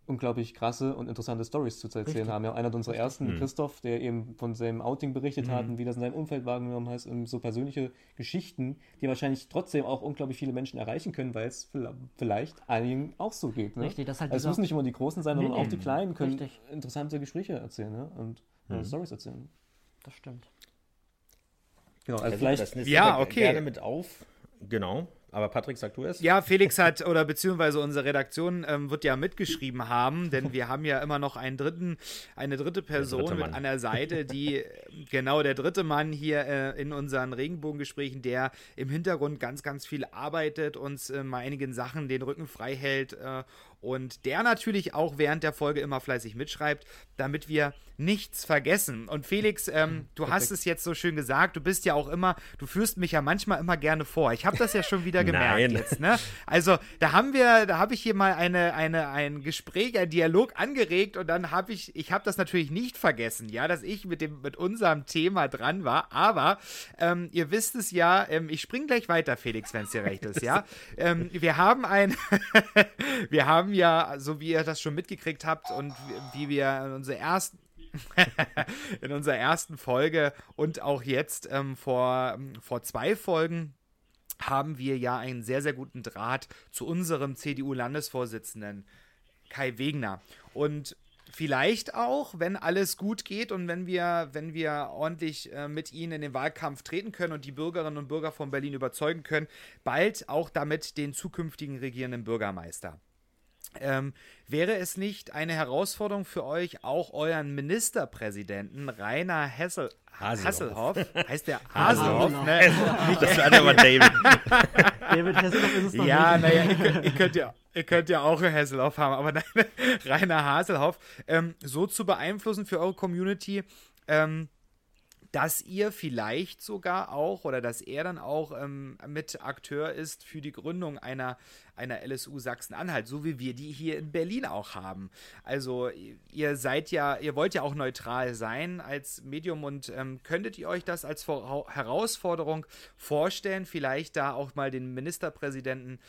unglaublich krasse und interessante Stories zu erzählen Richtig. haben. Ja, einer unserer ersten, mhm. Christoph, der eben von seinem Outing berichtet mhm. hat und wie das in seinem Umfeld wahrgenommen hat, und so persönliche Geschichten, die wahrscheinlich trotzdem auch unglaublich viele Menschen erreichen können, weil es vielleicht einigen auch so geht. Ne? Richtig, das halt also es müssen nicht immer die Großen sein, sondern nee, auch die Kleinen können Richtig. interessante Gespräche erzählen ne? und mhm. Stories erzählen. Das stimmt. Genau, also vielleicht. ja, okay. Gerne mit auf. Genau. Aber Patrick, sag du es. Ja, Felix hat, oder beziehungsweise unsere Redaktion ähm, wird ja mitgeschrieben haben, denn wir haben ja immer noch einen dritten, eine dritte Person dritte mit an der Seite, die genau der dritte Mann hier äh, in unseren Regenbogengesprächen, der im Hintergrund ganz, ganz viel arbeitet, uns äh, einigen Sachen den Rücken frei hält äh, und der natürlich auch während der Folge immer fleißig mitschreibt, damit wir nichts vergessen. Und Felix, ähm, du Perfekt. hast es jetzt so schön gesagt, du bist ja auch immer, du führst mich ja manchmal immer gerne vor. Ich habe das ja schon wieder gemerkt jetzt, ne? Also, da haben wir, da habe ich hier mal eine, eine, ein Gespräch, ein Dialog angeregt und dann habe ich, ich habe das natürlich nicht vergessen, ja, dass ich mit dem, mit unserem Thema dran war, aber ähm, ihr wisst es ja, ähm, ich spring gleich weiter, Felix, wenn es dir recht ist, ja. Ähm, wir haben ein, wir haben haben ja, so wie ihr das schon mitgekriegt habt und wie wir in unserer ersten in unserer ersten Folge und auch jetzt ähm, vor, vor zwei Folgen haben wir ja einen sehr, sehr guten Draht zu unserem CDU-Landesvorsitzenden Kai Wegner. Und vielleicht auch, wenn alles gut geht und wenn wir, wenn wir ordentlich äh, mit ihnen in den Wahlkampf treten können und die Bürgerinnen und Bürger von Berlin überzeugen können, bald auch damit den zukünftigen regierenden Bürgermeister. Ähm, wäre es nicht eine Herausforderung für euch, auch euren Ministerpräsidenten Rainer Hessel Hasselhoff. Hasselhoff? Heißt der Haselhoff? Haselhoff. Ne? Das ist aber David. David Hasselhoff ist es doch ja, naja, ihr, ihr, könnt ja, ihr könnt ja auch einen Hasselhoff haben, aber nein, Rainer Haselhoff ähm, so zu beeinflussen für eure Community, ähm, dass ihr vielleicht sogar auch oder dass er dann auch ähm, mit Akteur ist für die Gründung einer, einer LSU Sachsen-Anhalt, so wie wir die hier in Berlin auch haben. Also ihr seid ja, ihr wollt ja auch neutral sein als Medium und ähm, könntet ihr euch das als Vor Herausforderung vorstellen, vielleicht da auch mal den Ministerpräsidenten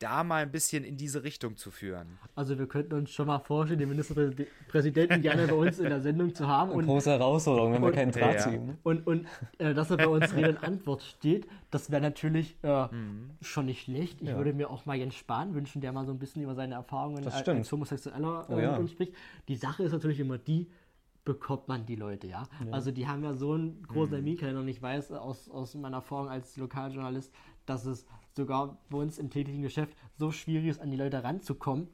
da mal ein bisschen in diese Richtung zu führen. Also wir könnten uns schon mal vorstellen, den Ministerpräsidenten gerne bei uns in der Sendung zu haben. Und, große Herausforderung, wenn wir keinen Draht ja. ziehen. Und, und äh, dass er bei uns Rede und Antwort steht, das wäre natürlich äh, mhm. schon nicht schlecht. Ich ja. würde mir auch mal Jens Spahn wünschen, der mal so ein bisschen über seine Erfahrungen als, als Homosexueller äh, oh, ja. uns spricht. Die Sache ist natürlich immer die, bekommt man die Leute, ja? ja. Also die haben ja so einen großen mhm. Terminkalender und ich weiß aus, aus meiner Erfahrung als Lokaljournalist, dass es sogar bei uns im täglichen Geschäft so schwierig ist, an die Leute ranzukommen.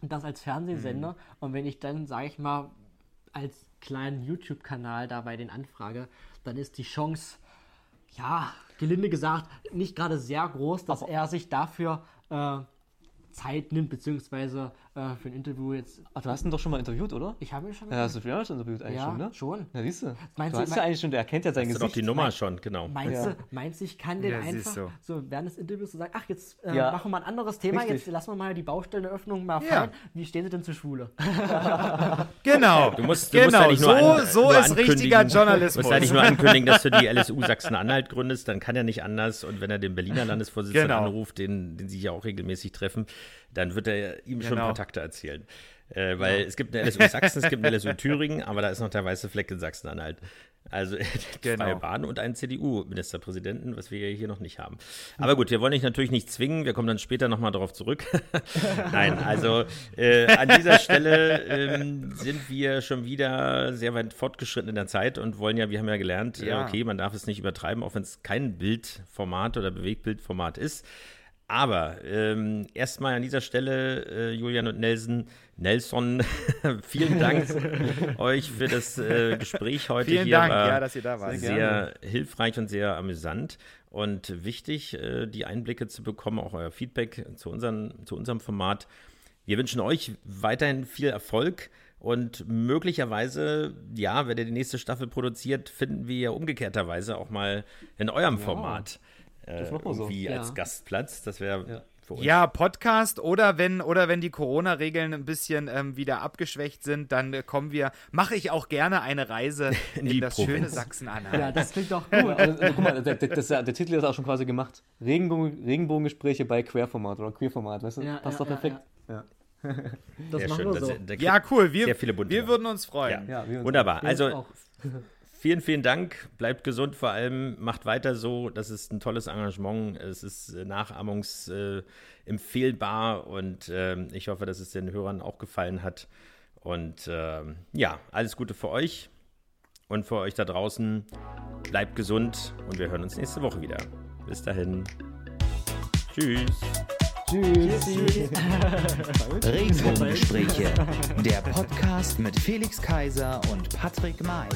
Und das als Fernsehsender. Mhm. Und wenn ich dann, sage ich mal, als kleinen YouTube-Kanal da bei den anfrage, dann ist die Chance, ja, gelinde gesagt, nicht gerade sehr groß, dass Aber er sich dafür äh, Zeit nimmt, beziehungsweise äh, für ein Interview jetzt. Ach, du hast ihn doch schon mal interviewt, oder? Ich habe ihn schon. Ja, hast du schon interviewt eigentlich ja, schon, ne? schon. Ja, siehst du. Meinst du hast ja eigentlich schon, der kennt ja sein hast Gesicht. doch die Nummer schon, genau. Meinst, ja. du, meinst du, ich kann den ja, einfach so. so. während des Interviews so sagen, ach, jetzt äh, machen wir mal ein anderes Thema, Richtig. jetzt lassen wir mal die Baustellenöffnung mal fallen. Wie stehen sie denn zur Schwule? genau. Du musst, du genau. Musst ja so, an, so ist richtiger Journalismus. Du musst ja nicht nur ankündigen, dass du die LSU Sachsen-Anhalt gründest, dann kann er nicht anders. Und wenn er den Berliner Landesvorsitzenden genau. anruft, den, den sie ja auch regelmäßig treffen, dann wird er ihm genau. schon Kontakte erzählen. Äh, weil ja. es gibt eine LSU Sachsen, es gibt eine LSU Thüringen, aber da ist noch der weiße Fleck in Sachsen-Anhalt. Also genau. zwei Bahnen und einen CDU-Ministerpräsidenten, was wir hier noch nicht haben. Aber gut, wir wollen dich natürlich nicht zwingen, wir kommen dann später nochmal darauf zurück. Nein, also äh, an dieser Stelle ähm, sind wir schon wieder sehr weit fortgeschritten in der Zeit und wollen ja, wir haben ja gelernt, ja. Äh, okay, man darf es nicht übertreiben, auch wenn es kein Bildformat oder Bewegtbildformat ist. Aber ähm, erstmal an dieser Stelle, äh, Julian und Nelson, Nelson, vielen Dank euch für das äh, Gespräch heute vielen hier. Vielen Dank, ja, dass ihr da wart. Sehr, sehr hilfreich und sehr amüsant und wichtig, äh, die Einblicke zu bekommen, auch euer Feedback zu, unseren, zu unserem Format. Wir wünschen euch weiterhin viel Erfolg. Und möglicherweise, ja, wenn ihr die nächste Staffel produziert, finden wir ja umgekehrterweise auch mal in eurem ja. Format äh, irgendwie so. als ja. Gastplatz. Das wäre ja. für uns. Ja, Podcast oder wenn, oder wenn die Corona-Regeln ein bisschen ähm, wieder abgeschwächt sind, dann äh, kommen wir, mache ich auch gerne eine Reise in, in das Provinz. schöne Sachsen-Anhalt. Ja, das klingt doch cool. also, also, guck mal, der, der, das, der, Titel ist auch schon quasi gemacht. Regenbogen, Regenbogengespräche bei Querformat oder Queerformat, weißt du? Ja, Passt doch perfekt. Ja. Das Sehr machen schön. wir so. Das, ja, cool. Wir, wir würden uns freuen. Ja. Ja, Wunderbar. Also Vielen, vielen Dank. Bleibt gesund, vor allem macht weiter so. Das ist ein tolles Engagement. Es ist äh, nachahmungsempfehlbar äh, und äh, ich hoffe, dass es den Hörern auch gefallen hat. Und äh, ja, alles Gute für euch und für euch da draußen. Bleibt gesund und wir hören uns nächste Woche wieder. Bis dahin. Tschüss. Tschüss. Regenbogengespräche. Der Podcast mit Felix Kaiser und Patrick May.